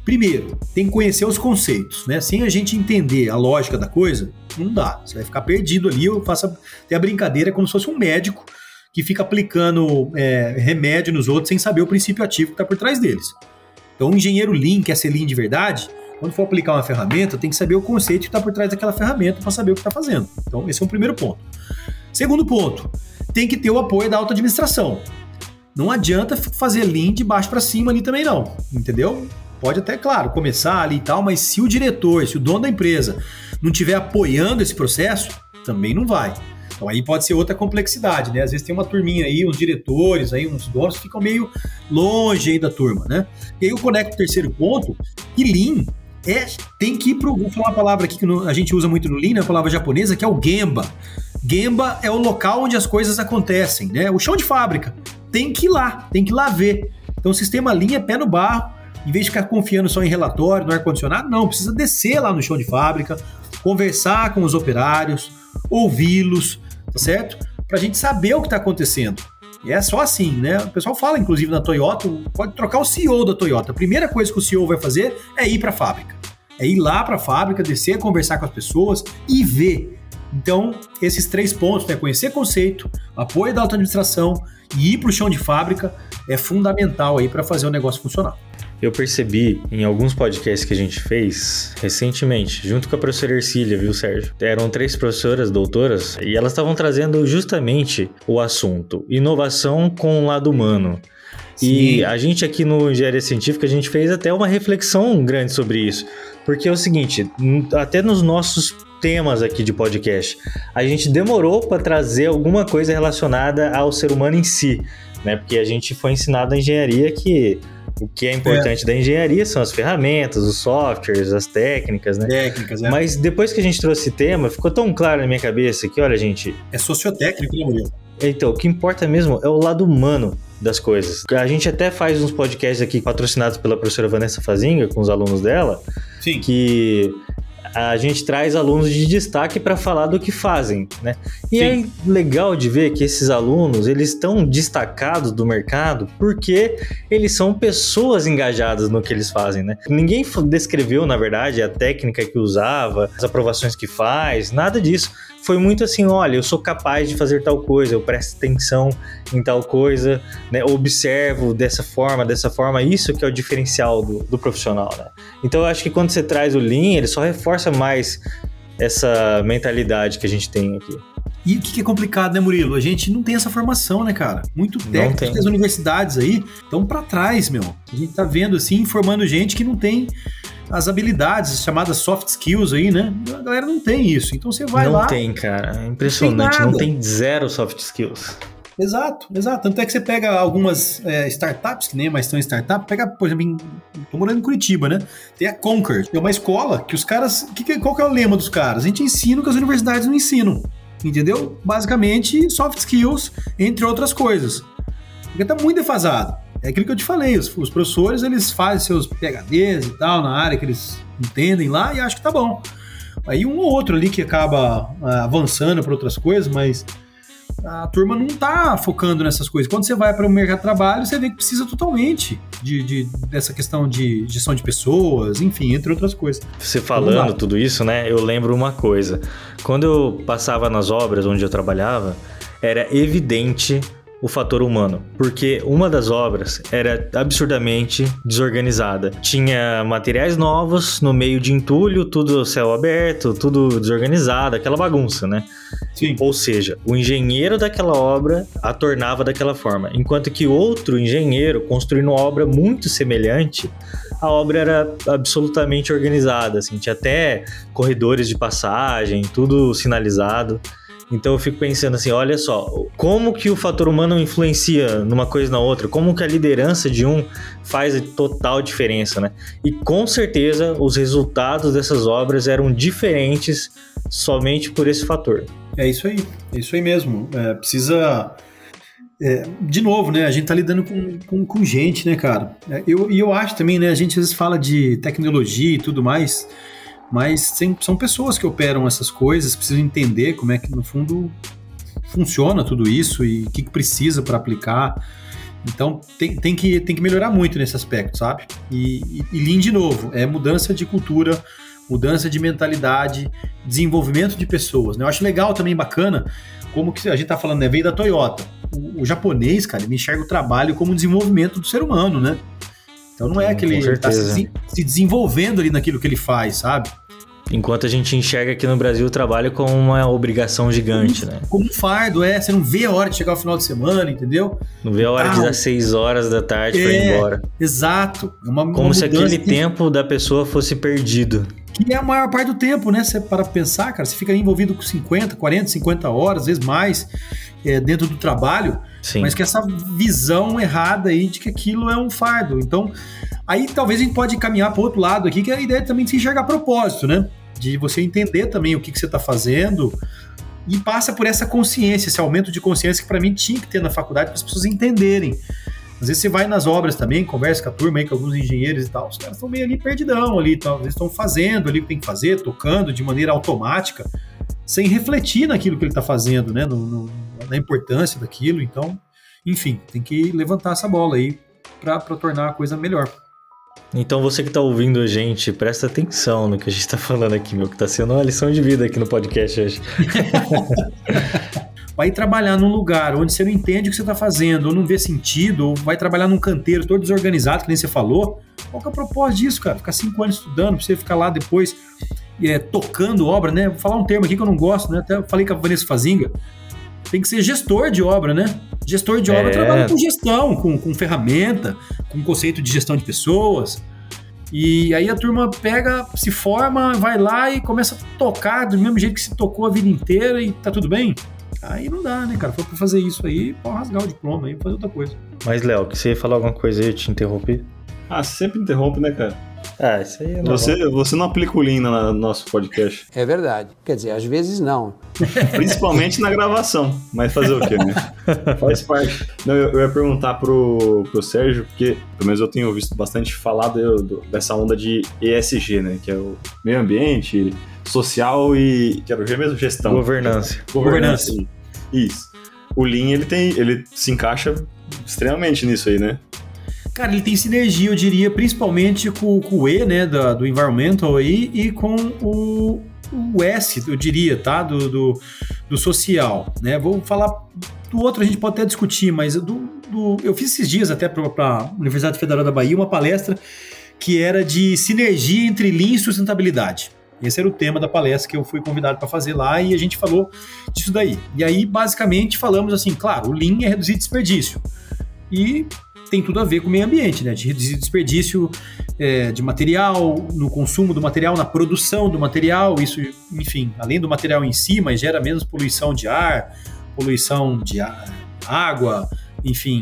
Primeiro, tem que conhecer os conceitos, né? Sem a gente entender a lógica da coisa, não dá. Você vai ficar perdido ali. Eu faço até a brincadeira como se fosse um médico que fica aplicando é, remédio nos outros sem saber o princípio ativo que está por trás deles. Então, o engenheiro Lean, que é ser Lean de verdade, quando for aplicar uma ferramenta, tem que saber o conceito que está por trás daquela ferramenta para saber o que está fazendo. Então, esse é o primeiro ponto. Segundo ponto, tem que ter o apoio da alta administração. Não adianta fazer Lean de baixo para cima ali também não, entendeu? Pode até, claro, começar ali e tal, mas se o diretor, se o dono da empresa não estiver apoiando esse processo, também não vai. Então aí pode ser outra complexidade, né? Às vezes tem uma turminha aí, uns diretores aí, uns donos ficam meio longe aí da turma, né? E aí eu conecto o terceiro ponto, que Lean é, tem que ir pro. Vou falar uma palavra aqui que a gente usa muito no Lean, né? a palavra japonesa, que é o Gemba. Gemba é o local onde as coisas acontecem, né? O chão de fábrica. Tem que ir lá, tem que ir lá ver. Então o sistema Lean é pé no barro, em vez de ficar confiando só em relatório, no ar-condicionado, não, precisa descer lá no chão de fábrica, conversar com os operários, ouvi-los, tá certo? Para a gente saber o que está acontecendo. E é só assim, né? O pessoal fala, inclusive, na Toyota, pode trocar o CEO da Toyota. A primeira coisa que o CEO vai fazer é ir para a fábrica. É ir lá para a fábrica, descer, conversar com as pessoas e ver Então, esses três pontos, né, conhecer conceito, apoio da auto-administração e ir para o chão de fábrica é fundamental aí para fazer o negócio funcionar. Eu percebi em alguns podcasts que a gente fez recentemente, junto com a professora Ercília, viu, Sérgio? Eram três professoras, doutoras, e elas estavam trazendo justamente o assunto inovação com o lado humano. Sim. E a gente aqui no Engenharia Científica, a gente fez até uma reflexão grande sobre isso. Porque é o seguinte, até nos nossos temas aqui de podcast, a gente demorou para trazer alguma coisa relacionada ao ser humano em si, né? Porque a gente foi ensinado na engenharia que o que é importante é. da engenharia são as ferramentas, os softwares, as técnicas, né? Técnicas, é. Mas depois que a gente trouxe esse tema, ficou tão claro na minha cabeça que, olha, gente. É sociotécnico, né, Murilo? Então, o que importa mesmo é o lado humano das coisas. A gente até faz uns podcasts aqui patrocinados pela professora Vanessa Fazinga, com os alunos dela, Sim. que a gente traz alunos de destaque para falar do que fazem, né? E Sim. é legal de ver que esses alunos, eles estão destacados do mercado porque eles são pessoas engajadas no que eles fazem, né? Ninguém descreveu, na verdade, a técnica que usava, as aprovações que faz, nada disso foi muito assim: olha, eu sou capaz de fazer tal coisa, eu presto atenção em tal coisa, né? observo dessa forma, dessa forma, isso que é o diferencial do, do profissional, né? Então eu acho que quando você traz o Lean, ele só reforça mais essa mentalidade que a gente tem aqui. E o que é complicado, né, Murilo? A gente não tem essa formação, né, cara? Muito técnico, as universidades aí estão para trás, meu. A gente tá vendo assim, formando gente que não tem as habilidades chamadas soft skills aí, né? A galera não tem isso. Então você vai não lá. Não tem, cara. É impressionante. Não tem, não tem zero soft skills. Exato, exato. Tanto é que você pega algumas é, startups, que nem mais estão em startup, pega, por exemplo, em, tô morando em Curitiba, né? Tem a Conquer, é uma escola que os caras. Que, qual que é o lema dos caras? A gente ensina o que as universidades não ensinam. Entendeu? Basicamente, soft skills, entre outras coisas. Porque tá muito defasado. É aquilo que eu te falei, os, os, professores eles fazem seus PHDs e tal na área que eles entendem lá e acho que tá bom. Aí um ou outro ali que acaba ah, avançando para outras coisas, mas a turma não tá focando nessas coisas. Quando você vai para o mercado de trabalho, você vê que precisa totalmente de, de, dessa questão de gestão de pessoas, enfim, entre outras coisas. Você falando tudo isso, né? Eu lembro uma coisa. Quando eu passava nas obras onde eu trabalhava, era evidente o fator humano, porque uma das obras era absurdamente desorganizada. Tinha materiais novos no meio de entulho, tudo céu aberto, tudo desorganizado, aquela bagunça, né? Sim. Ou seja, o engenheiro daquela obra a tornava daquela forma, enquanto que outro engenheiro construindo uma obra muito semelhante a obra era absolutamente organizada, assim, tinha até corredores de passagem, tudo sinalizado. Então eu fico pensando assim, olha só, como que o fator humano influencia numa coisa na outra, como que a liderança de um faz total diferença, né? E com certeza os resultados dessas obras eram diferentes somente por esse fator. É isso aí, é isso aí mesmo. É, precisa é, de novo, né? A gente tá lidando com, com, com gente, né, cara? É, eu, e eu acho também, né? A gente às vezes fala de tecnologia e tudo mais mas são pessoas que operam essas coisas, precisam entender como é que no fundo funciona tudo isso e o que, que precisa para aplicar. Então tem, tem, que, tem que melhorar muito nesse aspecto, sabe? E, e, e Lean, de novo, é mudança de cultura, mudança de mentalidade, desenvolvimento de pessoas. Né? Eu acho legal também, bacana, como que a gente tá falando, né? Veio da Toyota. O, o japonês, cara, ele enxerga o trabalho como um desenvolvimento do ser humano, né? Então não é que ele está se, se, desenvolvendo ali naquilo que ele faz, sabe? Enquanto a gente enxerga aqui no Brasil o trabalho como uma obrigação gigante, como, né? Como um fardo, é. Você não vê a hora de chegar ao final de semana, entendeu? Não vê a hora ah, de dar 6 horas da tarde é, para ir embora. Exato. É uma, como uma se aquele que... tempo da pessoa fosse perdido. Que é a maior parte do tempo, né? Você para pensar, cara, você fica envolvido com 50, 40, 50 horas, às vezes mais, é, dentro do trabalho. Sim. Mas que essa visão errada aí de que aquilo é um fardo. Então, aí talvez a gente pode caminhar para outro lado aqui, que é a ideia também de se enxergar propósito, né? De você entender também o que, que você está fazendo e passa por essa consciência, esse aumento de consciência que para mim tinha que ter na faculdade para as pessoas entenderem. Às vezes você vai nas obras também, conversa com a turma aí, com alguns engenheiros e tal, os caras estão meio ali perdidão ali, tal. eles estão fazendo ali o que tem que fazer, tocando de maneira automática, sem refletir naquilo que ele está fazendo, né? No, no, na importância daquilo. Então, enfim, tem que levantar essa bola aí para tornar a coisa melhor. Então você que tá ouvindo a gente, presta atenção no que a gente tá falando aqui, meu, que tá sendo uma lição de vida aqui no podcast hoje. vai trabalhar num lugar onde você não entende o que você está fazendo, ou não vê sentido, ou vai trabalhar num canteiro todo desorganizado, que nem você falou. Qual que é o propósito disso, cara? Ficar cinco anos estudando, pra você ficar lá depois é, tocando obra, né? Vou falar um termo aqui que eu não gosto, né? Até falei com a Vanessa Fazinga. Tem que ser gestor de obra, né? Gestor de obra é. trabalha com gestão, com, com ferramenta, com conceito de gestão de pessoas. E aí a turma pega, se forma, vai lá e começa a tocar do mesmo jeito que se tocou a vida inteira e tá tudo bem. Aí não dá, né, cara? Foi pra fazer isso aí, pode rasgar o diploma aí, fazer outra coisa. Mas, Léo, que você ia falar alguma coisa aí, eu te interrompi? Ah, sempre interrompe, né, cara? Ah, isso aí é você, você não aplica o Lean no nosso podcast. É verdade. Quer dizer, às vezes não. Principalmente na gravação. Mas fazer o quê, né? Faz parte. Não, eu, eu, ia perguntar pro, pro Sérgio, porque pelo menos eu tenho visto bastante falar do, do, dessa onda de ESG, né? Que é o meio ambiente, social e. Quero ver mesmo gestão. Governança. Governança. Governança. Isso. O Lean, ele tem. ele se encaixa extremamente nisso aí, né? Cara, ele tem sinergia, eu diria, principalmente com, com o E, né, do, do environmental aí, e com o, o S, eu diria, tá, do, do, do, social, né? Vou falar do outro, a gente pode até discutir, mas do, do eu fiz esses dias até para a Universidade Federal da Bahia uma palestra que era de sinergia entre Lean e sustentabilidade. Esse era o tema da palestra que eu fui convidado para fazer lá e a gente falou disso daí. E aí, basicamente, falamos assim, claro, o Lean é reduzir desperdício. E tem tudo a ver com o meio ambiente, né? De reduzir desperdício é, de material, no consumo do material, na produção do material, isso, enfim, além do material em si, mas gera menos poluição de ar, poluição de água, enfim,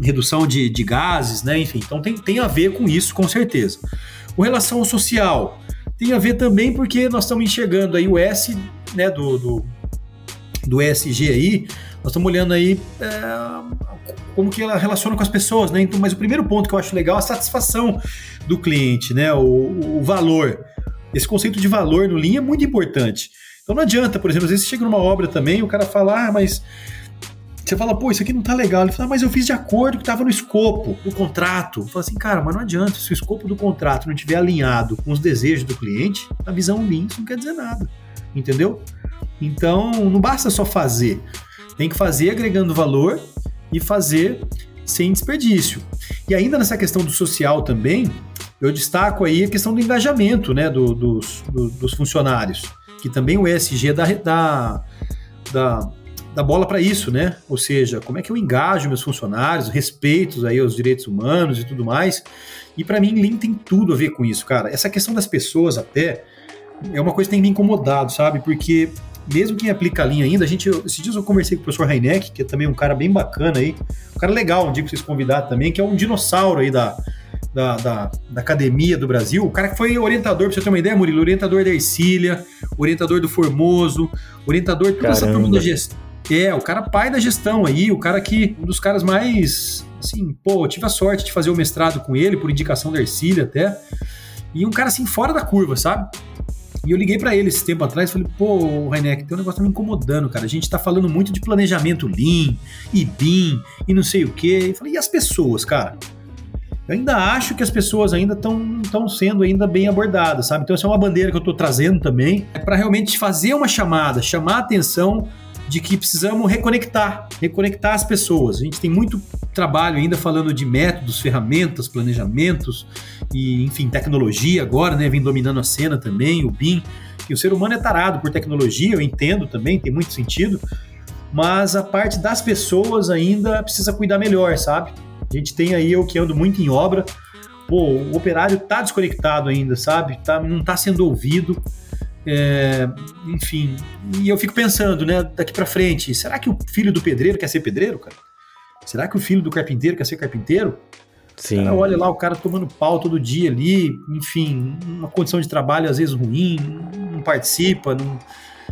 redução de, de gases, né? Enfim, então tem, tem a ver com isso, com certeza. Com relação ao social, tem a ver também porque nós estamos enxergando aí o S, né, do, do, do ESG aí, nós estamos olhando aí é, como que ela relaciona com as pessoas, né? Então, mas o primeiro ponto que eu acho legal é a satisfação do cliente, né? O, o valor. Esse conceito de valor no Lean é muito importante. Então não adianta, por exemplo, às vezes você chega numa obra também, o cara fala, ah, mas você fala, pô, isso aqui não tá legal. Ele fala, mas eu fiz de acordo que tava no escopo do contrato. Fala assim, cara, mas não adianta. Se o escopo do contrato não estiver alinhado com os desejos do cliente, a visão Lean isso não quer dizer nada. Entendeu? Então, não basta só fazer. Tem que fazer agregando valor e fazer sem desperdício. E ainda nessa questão do social também, eu destaco aí a questão do engajamento né, do, dos, do, dos funcionários, que também o ESG dá, dá, dá, dá bola para isso, né? Ou seja, como é que eu engajo meus funcionários, respeito aí aos direitos humanos e tudo mais. E para mim, Lean tem tudo a ver com isso, cara. Essa questão das pessoas até é uma coisa que tem me incomodado, sabe? Porque mesmo quem aplica a linha ainda, a gente, esses dias eu conversei com o professor Heineck, que é também um cara bem bacana aí, um cara legal, um dia que vocês convidaram também, que é um dinossauro aí da, da, da, da, academia do Brasil, o cara que foi orientador, pra você ter uma ideia, Murilo, orientador da Ercília, orientador do Formoso, orientador de toda essa turma da gestão. É, o cara pai da gestão aí, o cara que, um dos caras mais, assim, pô, tive a sorte de fazer o mestrado com ele, por indicação da Ercília até, e um cara assim, fora da curva, sabe? E eu liguei para ele esse tempo atrás e falei, pô, Reineck, tem um negócio tá me incomodando, cara. A gente tá falando muito de planejamento Lean e BIM e não sei o quê. E falei, e as pessoas, cara? Eu ainda acho que as pessoas ainda estão sendo ainda bem abordadas, sabe? Então essa é uma bandeira que eu estou trazendo também, é para realmente fazer uma chamada, chamar a atenção de que precisamos reconectar, reconectar as pessoas. A gente tem muito trabalho ainda falando de métodos, ferramentas, planejamentos e, enfim, tecnologia agora, né? Vem dominando a cena também, o BIM. E o ser humano é tarado por tecnologia, eu entendo também, tem muito sentido, mas a parte das pessoas ainda precisa cuidar melhor, sabe? A gente tem aí eu que ando muito em obra, pô, o operário tá desconectado ainda, sabe? Tá, não tá sendo ouvido. É, enfim, e eu fico pensando, né, daqui para frente, será que o filho do pedreiro quer ser pedreiro, cara? Será que o filho do carpinteiro quer ser carpinteiro? Sim. Cara, olha lá o cara tomando pau todo dia ali, enfim, uma condição de trabalho às vezes ruim, não participa, não...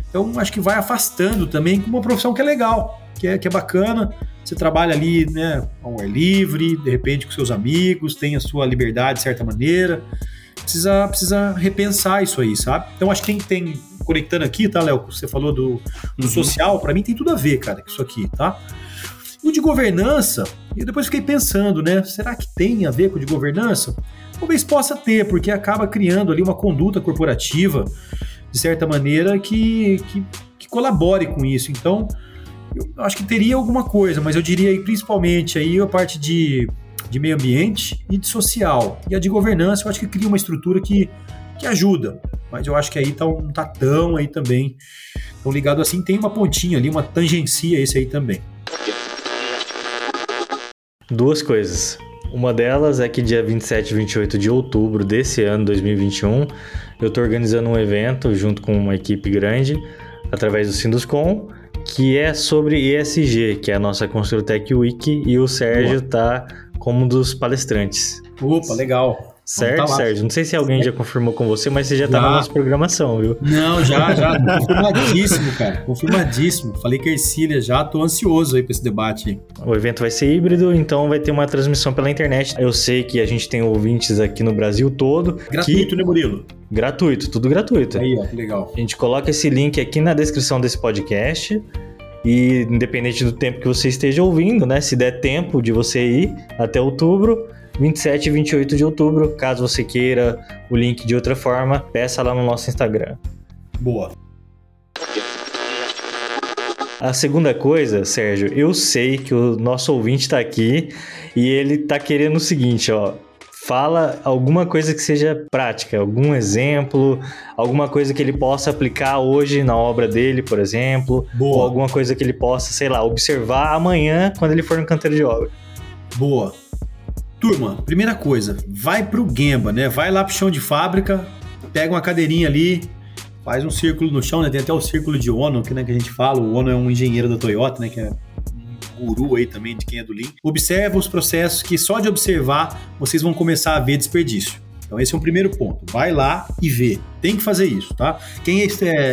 então acho que vai afastando também com uma profissão que é legal, que é, que é bacana. Você trabalha ali, né, ao ar livre, de repente com seus amigos, tem a sua liberdade de certa maneira precisa, precisa repensar isso aí, sabe? Então acho que tem, tem conectando aqui, tá, Léo? Você falou do, do uhum. social, para mim tem tudo a ver, cara, com isso aqui, tá? O de governança, eu depois fiquei pensando, né? Será que tem a ver com o de governança? Talvez possa ter, porque acaba criando ali uma conduta corporativa, de certa maneira, que, que, que colabore com isso. Então, eu acho que teria alguma coisa, mas eu diria aí, principalmente aí a parte de, de meio ambiente e de social. E a de governança, eu acho que cria uma estrutura que, que ajuda. Mas eu acho que aí tá, não tá tão aí também. Tão ligado assim, tem uma pontinha ali, uma tangencia esse aí também. Duas coisas. Uma delas é que dia 27 e 28 de outubro desse ano, 2021, eu estou organizando um evento junto com uma equipe grande, através do Sinduscom, que é sobre ESG, que é a nossa Construtec Week, e o Sérgio está como um dos palestrantes. Opa, legal. Certo, tá Sérgio? Não sei se alguém já confirmou com você, mas você já, tá na nossa programação, viu? Não, já, já. Confirmadíssimo, cara. Confirmadíssimo. Falei que Ercília já, tô ansioso aí pra esse debate. O evento vai ser híbrido, então vai ter uma transmissão pela internet. Eu sei que a gente tem ouvintes aqui no Brasil todo. Gratuito, que... né, Murilo? Gratuito, tudo gratuito. Aí, ó, que legal. A gente coloca esse link aqui na descrição desse podcast. E independente do tempo que você esteja ouvindo, né? Se der tempo de você ir até outubro, 27 e 28 de outubro. Caso você queira o link de outra forma, peça lá no nosso Instagram. Boa. A segunda coisa, Sérgio, eu sei que o nosso ouvinte está aqui e ele está querendo o seguinte, ó. Fala alguma coisa que seja prática, algum exemplo, alguma coisa que ele possa aplicar hoje na obra dele, por exemplo, Boa. ou alguma coisa que ele possa, sei lá, observar amanhã quando ele for no canteiro de obra. Boa. Turma, primeira coisa, vai pro Gemba, né? Vai lá pro chão de fábrica, pega uma cadeirinha ali, faz um círculo no chão, né? Tem até o círculo de Ono, que, né, que a gente fala. O Ono é um engenheiro da Toyota, né? Que é guru aí também de quem é do Lean. Observa os processos que só de observar vocês vão começar a ver desperdício. Então esse é um primeiro ponto. Vai lá e vê. Tem que fazer isso, tá? Quem é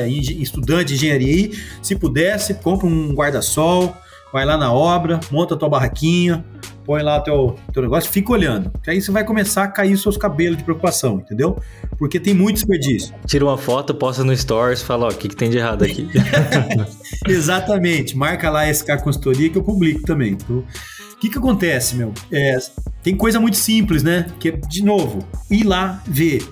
estudante de engenharia se pudesse, compra um guarda-sol, vai lá na obra, monta a tua barraquinha, põe lá teu, teu negócio, fica olhando. Que aí você vai começar a cair os seus cabelos de preocupação, entendeu? Porque tem muito desperdício. Tira uma foto, posta no Stories, fala, ó, o que, que tem de errado aqui? Exatamente. Marca lá SK Consultoria que eu publico também. Então, o que que acontece, meu? É, tem coisa muito simples, né? Que, de novo, ir lá ver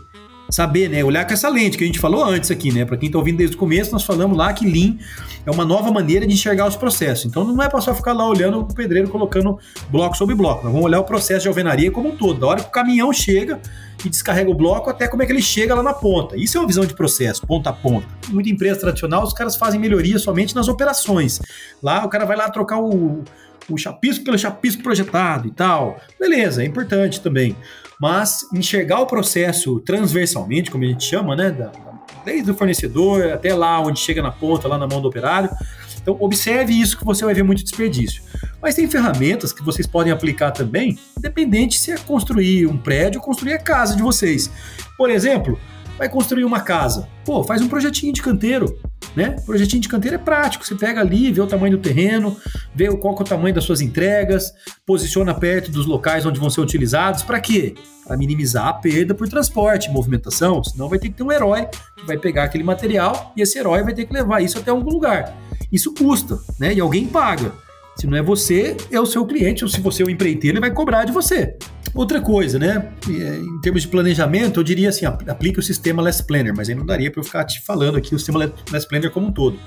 saber, né? Olhar com essa lente que a gente falou antes aqui, né? Para quem está ouvindo desde o começo, nós falamos lá que Lean é uma nova maneira de enxergar os processos. Então não é para só ficar lá olhando o pedreiro colocando bloco sobre bloco. Nós vamos olhar o processo de alvenaria como um todo. Da hora que o caminhão chega e descarrega o bloco até como é que ele chega lá na ponta. Isso é uma visão de processo, ponta a ponta. Muita empresa tradicional, os caras fazem melhoria somente nas operações. Lá o cara vai lá trocar o, o chapisco pelo chapisco projetado e tal. Beleza, é importante também mas enxergar o processo transversalmente, como a gente chama, né, da, desde o fornecedor até lá onde chega na ponta, lá na mão do operário. Então, observe isso que você vai ver muito desperdício. Mas tem ferramentas que vocês podem aplicar também, independente se é construir um prédio ou construir a casa de vocês. Por exemplo, vai construir uma casa. Pô, faz um projetinho de canteiro, né? Projetinho de canteiro é prático. Você pega ali, vê o tamanho do terreno, vê qual é o tamanho das suas entregas, posiciona perto dos locais onde vão ser utilizados. Para quê? Para minimizar a perda por transporte, movimentação. Senão vai ter que ter um herói que vai pegar aquele material e esse herói vai ter que levar isso até algum lugar. Isso custa, né? E alguém paga. Se não é você, é o seu cliente, ou se você é o empreiteiro, ele vai cobrar de você. Outra coisa, né? É, em termos de planejamento, eu diria assim: aplique o sistema Less Planner, mas aí não daria para eu ficar te falando aqui o sistema Less Planner como um todo.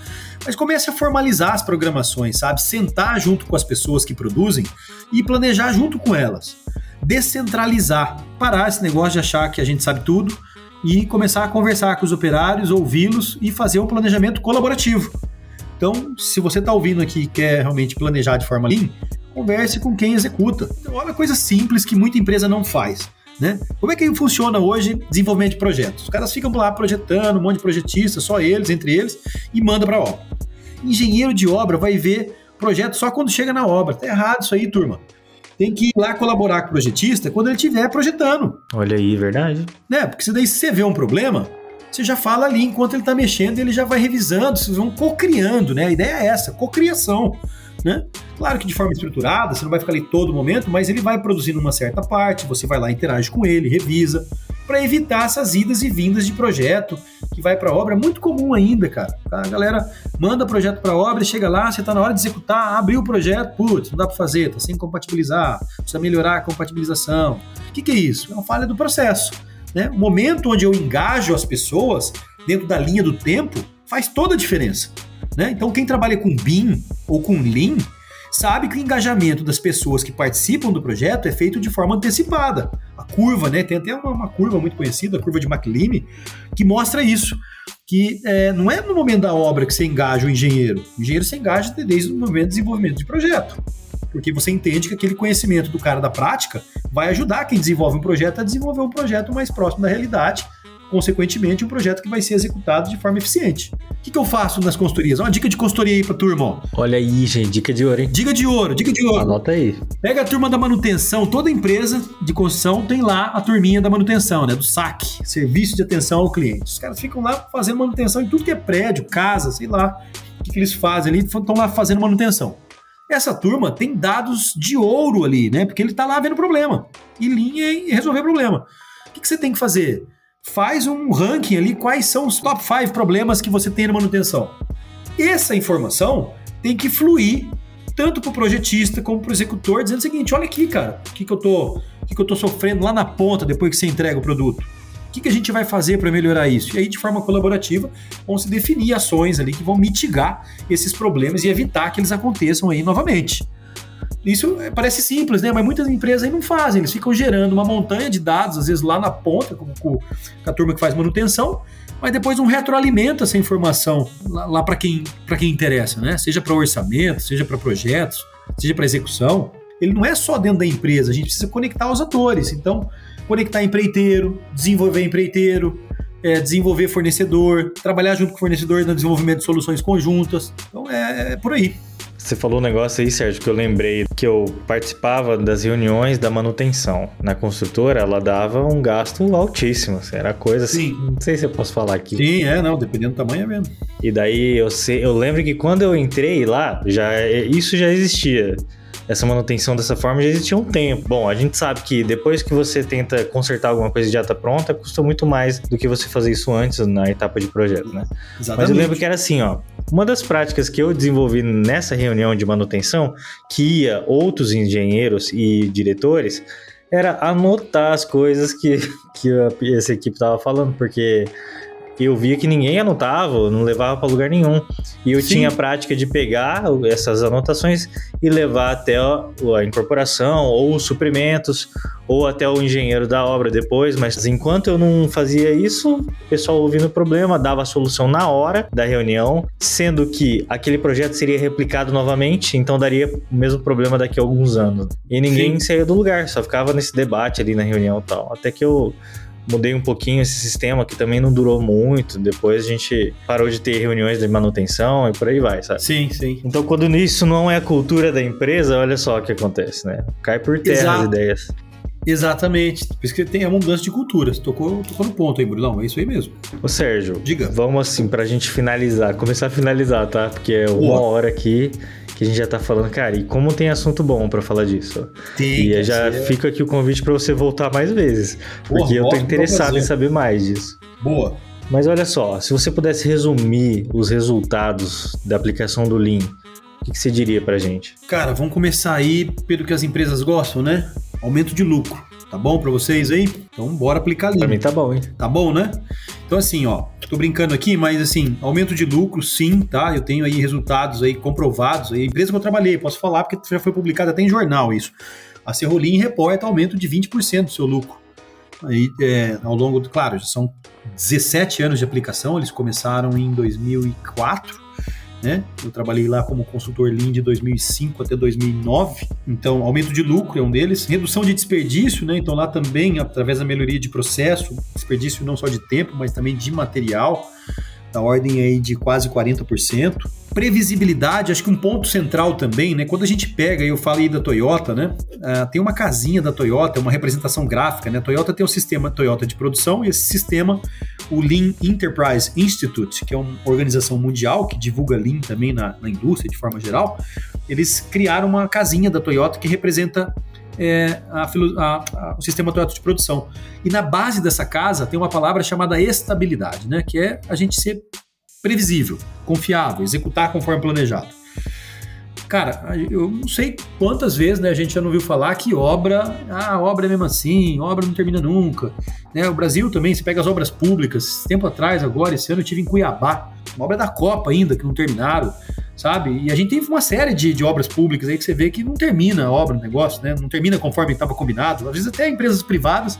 Mas comece a formalizar as programações, sabe? Sentar junto com as pessoas que produzem e planejar junto com elas. Descentralizar, parar esse negócio de achar que a gente sabe tudo e começar a conversar com os operários, ouvi-los e fazer um planejamento colaborativo. Então, se você está ouvindo aqui e quer realmente planejar de forma lean, converse com quem executa. Então, olha coisa simples que muita empresa não faz. Né? Como é que funciona hoje desenvolvimento de projetos? Os caras ficam lá projetando, um monte de projetistas, só eles, entre eles, e manda para a obra. Engenheiro de obra vai ver projeto só quando chega na obra. Tá errado isso aí, turma. Tem que ir lá colaborar com o projetista quando ele estiver projetando. Olha aí, verdade. Né? Porque se daí você vê um problema, você já fala ali enquanto ele está mexendo, ele já vai revisando, vocês vão co-criando, né? A ideia é essa, co-criação. Né? Claro que de forma estruturada, você não vai ficar ali todo momento, mas ele vai produzindo uma certa parte, você vai lá, interage com ele, revisa. para evitar essas idas e vindas de projeto que vai para obra. É muito comum ainda, cara. A galera manda projeto para obra, chega lá, você está na hora de executar, abriu o projeto, putz, não dá para fazer, tá sem compatibilizar, precisa melhorar a compatibilização. O que, que é isso? É uma falha do processo. Né? O momento onde eu engajo as pessoas dentro da linha do tempo faz toda a diferença. Né? Então, quem trabalha com BIM ou com Lean sabe que o engajamento das pessoas que participam do projeto é feito de forma antecipada. A curva, né? Tem até uma, uma curva muito conhecida, a curva de McLean, que mostra isso. Que é, não é no momento da obra que você engaja o engenheiro. O engenheiro se engaja desde o momento de desenvolvimento de projeto. Porque você entende que aquele conhecimento do cara da prática vai ajudar quem desenvolve um projeto a desenvolver um projeto mais próximo da realidade consequentemente, um projeto que vai ser executado de forma eficiente. O que, que eu faço nas consultorias? Uma dica de consultoria aí pra turma. Olha aí, gente, dica de ouro, hein? Dica de ouro, dica de ouro. Anota aí. Pega a turma da manutenção, toda empresa de construção tem lá a turminha da manutenção, né? Do SAC, Serviço de Atenção ao Cliente. Os caras ficam lá fazendo manutenção em tudo que é prédio, casa, sei lá. O que, que eles fazem ali? Estão lá fazendo manutenção. Essa turma tem dados de ouro ali, né? Porque ele está lá vendo problema. E linha e resolver problema. O que, que você tem que fazer? Faz um ranking ali quais são os top 5 problemas que você tem na manutenção. Essa informação tem que fluir tanto para o projetista como para o executor, dizendo o seguinte: olha aqui, cara, o que, que, eu tô, o que, que eu tô sofrendo lá na ponta depois que você entrega o produto. O que, que a gente vai fazer para melhorar isso? E aí, de forma colaborativa, vão se definir ações ali que vão mitigar esses problemas e evitar que eles aconteçam aí novamente. Isso parece simples, né? Mas muitas empresas aí não fazem. Eles ficam gerando uma montanha de dados, às vezes lá na ponta, com, com a turma que faz manutenção, mas depois não retroalimenta essa informação lá, lá para quem, quem interessa, né? Seja para orçamento, seja para projetos, seja para execução. Ele não é só dentro da empresa, a gente precisa conectar os atores. Então, conectar empreiteiro, desenvolver empreiteiro, é, desenvolver fornecedor, trabalhar junto com o fornecedor no desenvolvimento de soluções conjuntas. Então, é, é por aí. Você falou um negócio aí, Sérgio, que eu lembrei que eu participava das reuniões da manutenção. Na construtora, ela dava um gasto altíssimo. Assim, era coisa assim. Sim. Não sei se eu posso falar aqui. Sim, é, não, dependendo do tamanho é mesmo. E daí eu sei, eu lembro que quando eu entrei lá, já isso já existia essa manutenção dessa forma já existia um tempo. Bom, a gente sabe que depois que você tenta consertar alguma coisa já está pronta, custa muito mais do que você fazer isso antes na etapa de projeto, né? Exatamente. Mas eu lembro que era assim, ó. Uma das práticas que eu desenvolvi nessa reunião de manutenção, que ia outros engenheiros e diretores, era anotar as coisas que, que essa equipe estava falando, porque eu via que ninguém anotava, não levava para lugar nenhum. E eu Sim. tinha a prática de pegar essas anotações e levar até a, a incorporação, ou os suprimentos, ou até o engenheiro da obra depois. Mas enquanto eu não fazia isso, o pessoal ouvindo o problema, dava a solução na hora da reunião, sendo que aquele projeto seria replicado novamente, então daria o mesmo problema daqui a alguns anos. E ninguém Sim. saía do lugar, só ficava nesse debate ali na reunião e tal. Até que eu mudei um pouquinho esse sistema que também não durou muito. Depois a gente parou de ter reuniões de manutenção e por aí vai, sabe? Sim, sim. Então, quando isso não é a cultura da empresa, olha só o que acontece, né? Cai por terra Exato. as ideias. Exatamente. Por isso que tem a mudança de cultura. Você tocou, tocou no ponto aí, Brunão. É isso aí mesmo. Ô, Sérgio. Diga. Vamos assim, pra gente finalizar. Começar a finalizar, tá? Porque é uma hora aqui que a gente já tá falando, cara, e como tem assunto bom para falar disso. Tem, e já ser. fica aqui o convite para você voltar mais vezes, porque Porra, eu tô interessado em saber mais disso. Boa. Mas olha só, se você pudesse resumir os resultados da aplicação do Lean, o que, que você diria pra gente? Cara, vamos começar aí pelo que as empresas gostam, né? Aumento de lucro. Tá bom para vocês aí? Então bora aplicar Lean. Pra mim tá bom, hein? Tá bom, né? Então assim, ó, tô brincando aqui, mas assim, aumento de lucro, sim, tá? Eu tenho aí resultados aí comprovados. Aí, a empresa que eu trabalhei, posso falar porque já foi publicado até em jornal isso. A Serrolim reporta aumento de 20% do seu lucro. Aí, é, ao longo do, claro, já são 17 anos de aplicação, eles começaram em 2004 né? Eu trabalhei lá como consultor Lean de 2005 até 2009. Então, aumento de lucro é um deles. Redução de desperdício, né? Então, lá também, através da melhoria de processo, desperdício não só de tempo, mas também de material da ordem aí de quase 40%. Previsibilidade, acho que um ponto central também, né? Quando a gente pega, eu falei da Toyota, né? Uh, tem uma casinha da Toyota, uma representação gráfica, né? A Toyota tem o sistema Toyota de produção e esse sistema, o Lean Enterprise Institute, que é uma organização mundial que divulga Lean também na, na indústria de forma geral, eles criaram uma casinha da Toyota que representa é, a, a, o sistema de produção. E na base dessa casa tem uma palavra chamada estabilidade, né? que é a gente ser previsível, confiável, executar conforme planejado. Cara, eu não sei quantas vezes né, a gente já não ouviu falar que obra, ah, obra é mesmo assim, obra não termina nunca. Né, o Brasil também, você pega as obras públicas, tempo atrás, agora, esse ano eu tive em Cuiabá, uma obra da Copa ainda, que não terminaram, sabe? E a gente tem uma série de, de obras públicas aí que você vê que não termina a obra, o negócio, né? Não termina conforme estava combinado. Às vezes até empresas privadas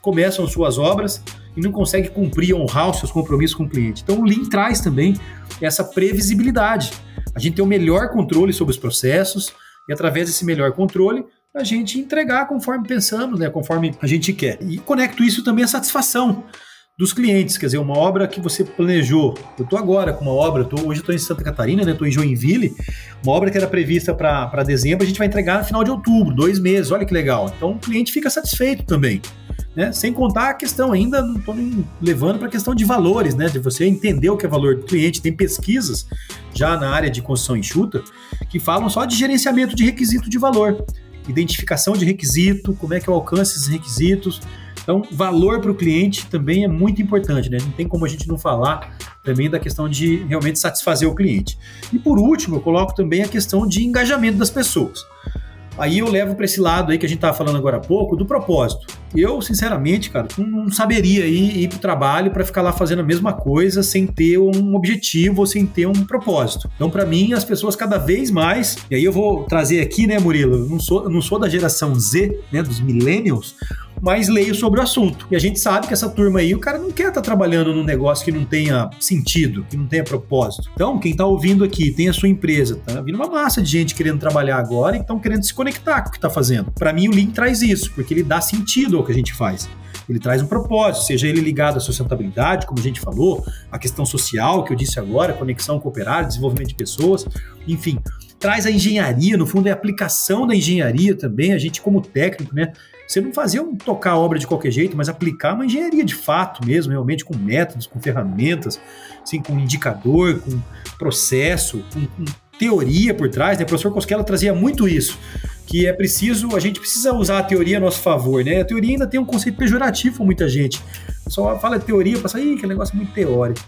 começam suas obras e não conseguem cumprir, honrar os seus compromissos com o cliente. Então o Lean traz também essa previsibilidade a gente ter o melhor controle sobre os processos e através desse melhor controle a gente entregar conforme pensamos, né, conforme a gente quer. E conecto isso também à satisfação dos clientes, quer dizer, uma obra que você planejou. Eu estou agora com uma obra, tô, hoje estou em Santa Catarina, né, estou em Joinville, uma obra que era prevista para dezembro, a gente vai entregar no final de outubro, dois meses, olha que legal. Então o cliente fica satisfeito também. Né? Sem contar a questão ainda, não estou levando para a questão de valores, né? de você entender o que é valor do cliente. Tem pesquisas já na área de construção enxuta que falam só de gerenciamento de requisito de valor, identificação de requisito, como é que eu alcance esses requisitos. Então, valor para o cliente também é muito importante, né? Não tem como a gente não falar também da questão de realmente satisfazer o cliente. E por último, eu coloco também a questão de engajamento das pessoas. Aí eu levo para esse lado aí que a gente estava falando agora há pouco, do propósito. Eu, sinceramente, cara, não saberia ir, ir para o trabalho para ficar lá fazendo a mesma coisa sem ter um objetivo ou sem ter um propósito. Então, para mim, as pessoas cada vez mais, e aí eu vou trazer aqui, né, Murilo? Eu não sou, eu não sou da geração Z, né, dos millennials, mas leio sobre o assunto. E a gente sabe que essa turma aí, o cara não quer estar tá trabalhando num negócio que não tenha sentido, que não tenha propósito. Então, quem está ouvindo aqui, tem a sua empresa, tá vindo uma massa de gente querendo trabalhar agora e estão querendo se conectar com o que está fazendo. Para mim, o Lean traz isso, porque ele dá sentido ao que a gente faz. Ele traz um propósito, seja ele ligado à sustentabilidade, como a gente falou, a questão social, que eu disse agora, conexão com operário, desenvolvimento de pessoas, enfim, traz a engenharia, no fundo é a aplicação da engenharia também, a gente como técnico, né, você não fazia um tocar a obra de qualquer jeito, mas aplicar uma engenharia de fato mesmo, realmente com métodos, com ferramentas, assim, com indicador, com processo, com, com teoria por trás, né? O professor Cosquela trazia muito isso, que é preciso, a gente precisa usar a teoria a nosso favor, né? A teoria ainda tem um conceito pejorativo com muita gente. Só fala teoria, passa, ih, que negócio muito teórico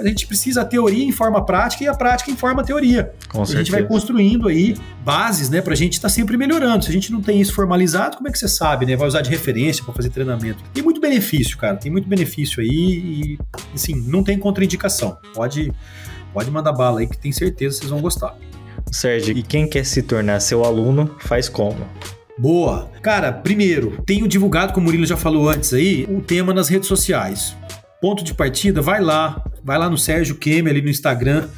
mas a gente precisa a teoria em forma prática e a prática em forma teoria. Com a gente vai construindo aí bases, né, para a gente estar tá sempre melhorando. Se a gente não tem isso formalizado, como é que você sabe, né? Vai usar de referência para fazer treinamento. Tem muito benefício, cara. Tem muito benefício aí e, assim, não tem contraindicação. Pode, pode mandar bala aí que tem certeza que vocês vão gostar. Sérgio, e quem quer se tornar seu aluno, faz como? Boa. Cara, primeiro, tenho divulgado, como o Murilo já falou antes aí, o tema nas redes sociais ponto de partida, vai lá, vai lá no Sérgio Keme ali no Instagram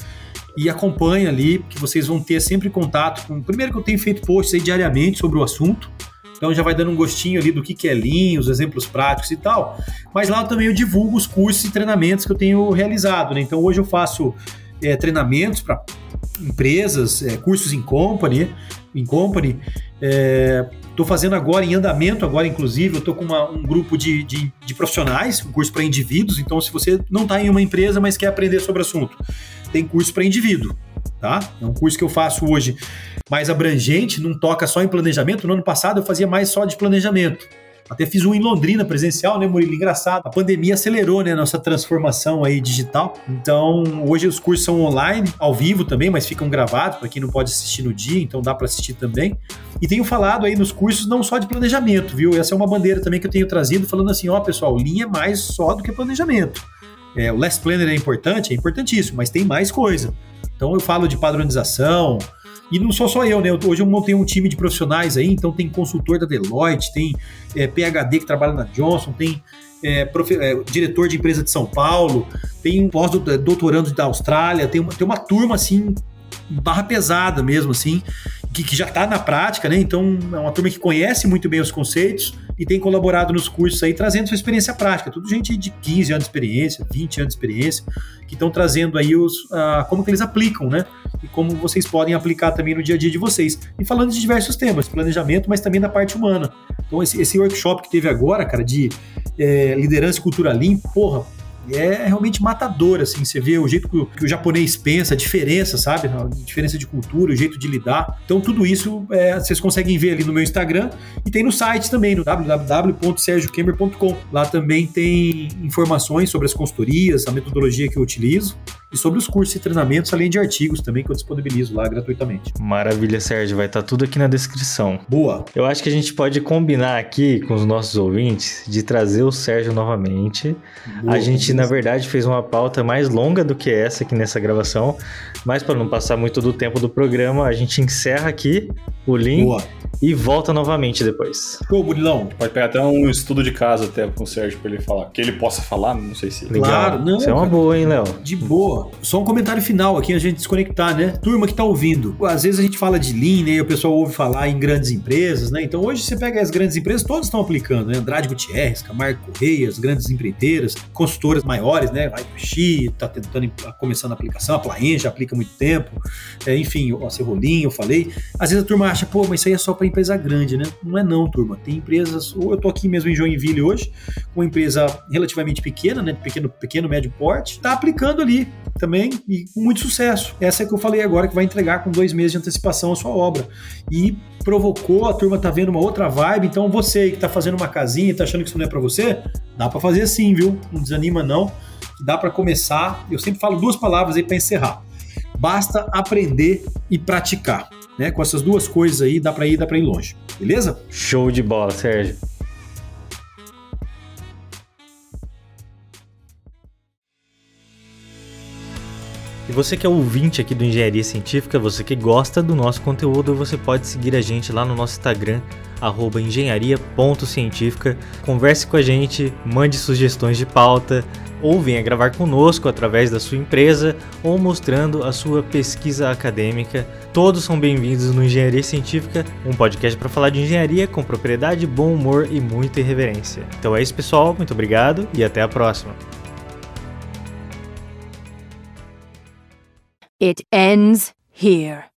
e acompanha ali, que vocês vão ter sempre contato com. Primeiro que eu tenho feito posts aí diariamente sobre o assunto, então já vai dando um gostinho ali do que, que é Lean, os exemplos práticos e tal. Mas lá também eu divulgo os cursos e treinamentos que eu tenho realizado, né? Então hoje eu faço é, treinamentos para empresas, é, cursos em company, em company. É, Estou fazendo agora em andamento, agora inclusive, eu estou com uma, um grupo de, de, de, profissionais, um curso para indivíduos. Então, se você não está em uma empresa, mas quer aprender sobre assunto, tem curso para indivíduo, tá? É um curso que eu faço hoje mais abrangente, não toca só em planejamento. No ano passado eu fazia mais só de planejamento. Até fiz um em Londrina presencial, né, Murilo? Engraçado. A pandemia acelerou, né, nossa transformação aí digital. Então, hoje os cursos são online, ao vivo também, mas ficam gravados para quem não pode assistir no dia, então dá para assistir também. E tenho falado aí nos cursos não só de planejamento, viu? Essa é uma bandeira também que eu tenho trazido, falando assim, ó, pessoal, linha é mais só do que planejamento. É, o Last Planner é importante, é importantíssimo, mas tem mais coisa. Então eu falo de padronização, e não sou só eu, né? Hoje eu montei um time de profissionais aí, então tem consultor da Deloitte, tem é, PHD que trabalha na Johnson, tem é, profe, é, diretor de empresa de São Paulo, tem um pós-doutorando da Austrália, tem uma, tem uma turma assim, barra pesada mesmo, assim, que, que já está na prática, né? Então é uma turma que conhece muito bem os conceitos e tem colaborado nos cursos aí, trazendo sua experiência prática. Tudo gente de 15 anos de experiência, 20 anos de experiência, que estão trazendo aí os, uh, como que eles aplicam, né? E como vocês podem aplicar também no dia a dia de vocês. E falando de diversos temas, planejamento, mas também da parte humana. Então esse, esse workshop que teve agora, cara, de é, liderança e cultura limpa, porra, é realmente matador, assim. Você vê o jeito que o, que o japonês pensa, a diferença, sabe? A diferença de cultura, o jeito de lidar. Então, tudo isso é, vocês conseguem ver ali no meu Instagram e tem no site também, no www.sergiokemmer.com. Lá também tem informações sobre as consultorias, a metodologia que eu utilizo e sobre os cursos e treinamentos, além de artigos também que eu disponibilizo lá gratuitamente. Maravilha, Sérgio. Vai estar tá tudo aqui na descrição. Boa. Eu acho que a gente pode combinar aqui com os nossos ouvintes de trazer o Sérgio novamente. Boa, a gente, na verdade, fez uma pauta mais longa do que essa aqui nessa gravação, mas para não passar muito do tempo do programa, a gente encerra aqui o link Boa. e volta novamente depois. Pô, Burilão. Pode pegar até um estudo de casa até com o Sérgio para ele falar. Que ele possa falar, não sei se. Legal. Claro, não. Isso é uma boa, hein, Léo? De boa. Só um comentário final aqui a gente desconectar, né? Turma que tá ouvindo. Às vezes a gente fala de Lean, né? E o pessoal ouve falar em grandes empresas, né? Então hoje você pega as grandes empresas, todos estão aplicando, né? Andrade Gutierrez, Camargo Correia, as grandes empreiteiras, consultoras maiores, né? Vai Xi, tá tentando, começando a aplicação, a Plaen já aplica há muito tempo. É, enfim, o Cerrolinho, eu falei. Às vezes a turma acha, pô, mas isso aí é só para empresa grande, né? Não é não, turma. Tem empresas, ou eu tô aqui mesmo em Joinville hoje, uma empresa relativamente pequena, né? Pequeno, pequeno, médio porte, tá aplicando ali também e com muito sucesso. Essa é que eu falei agora que vai entregar com dois meses de antecipação a sua obra. E provocou, a turma tá vendo uma outra vibe, então você que tá fazendo uma casinha e tá achando que isso não é para você, dá para fazer assim, viu? Não desanima não, dá para começar. Eu sempre falo duas palavras aí para encerrar. Basta aprender e praticar, né? Com essas duas coisas aí dá para ir, dá para ir longe. Beleza? Show de bola, Sérgio. E você que é ouvinte aqui do Engenharia Científica, você que gosta do nosso conteúdo, você pode seguir a gente lá no nosso Instagram, engenharia.científica. Converse com a gente, mande sugestões de pauta, ou venha gravar conosco através da sua empresa ou mostrando a sua pesquisa acadêmica. Todos são bem-vindos no Engenharia Científica, um podcast para falar de engenharia com propriedade, bom humor e muita irreverência. Então é isso, pessoal. Muito obrigado e até a próxima. It ends here.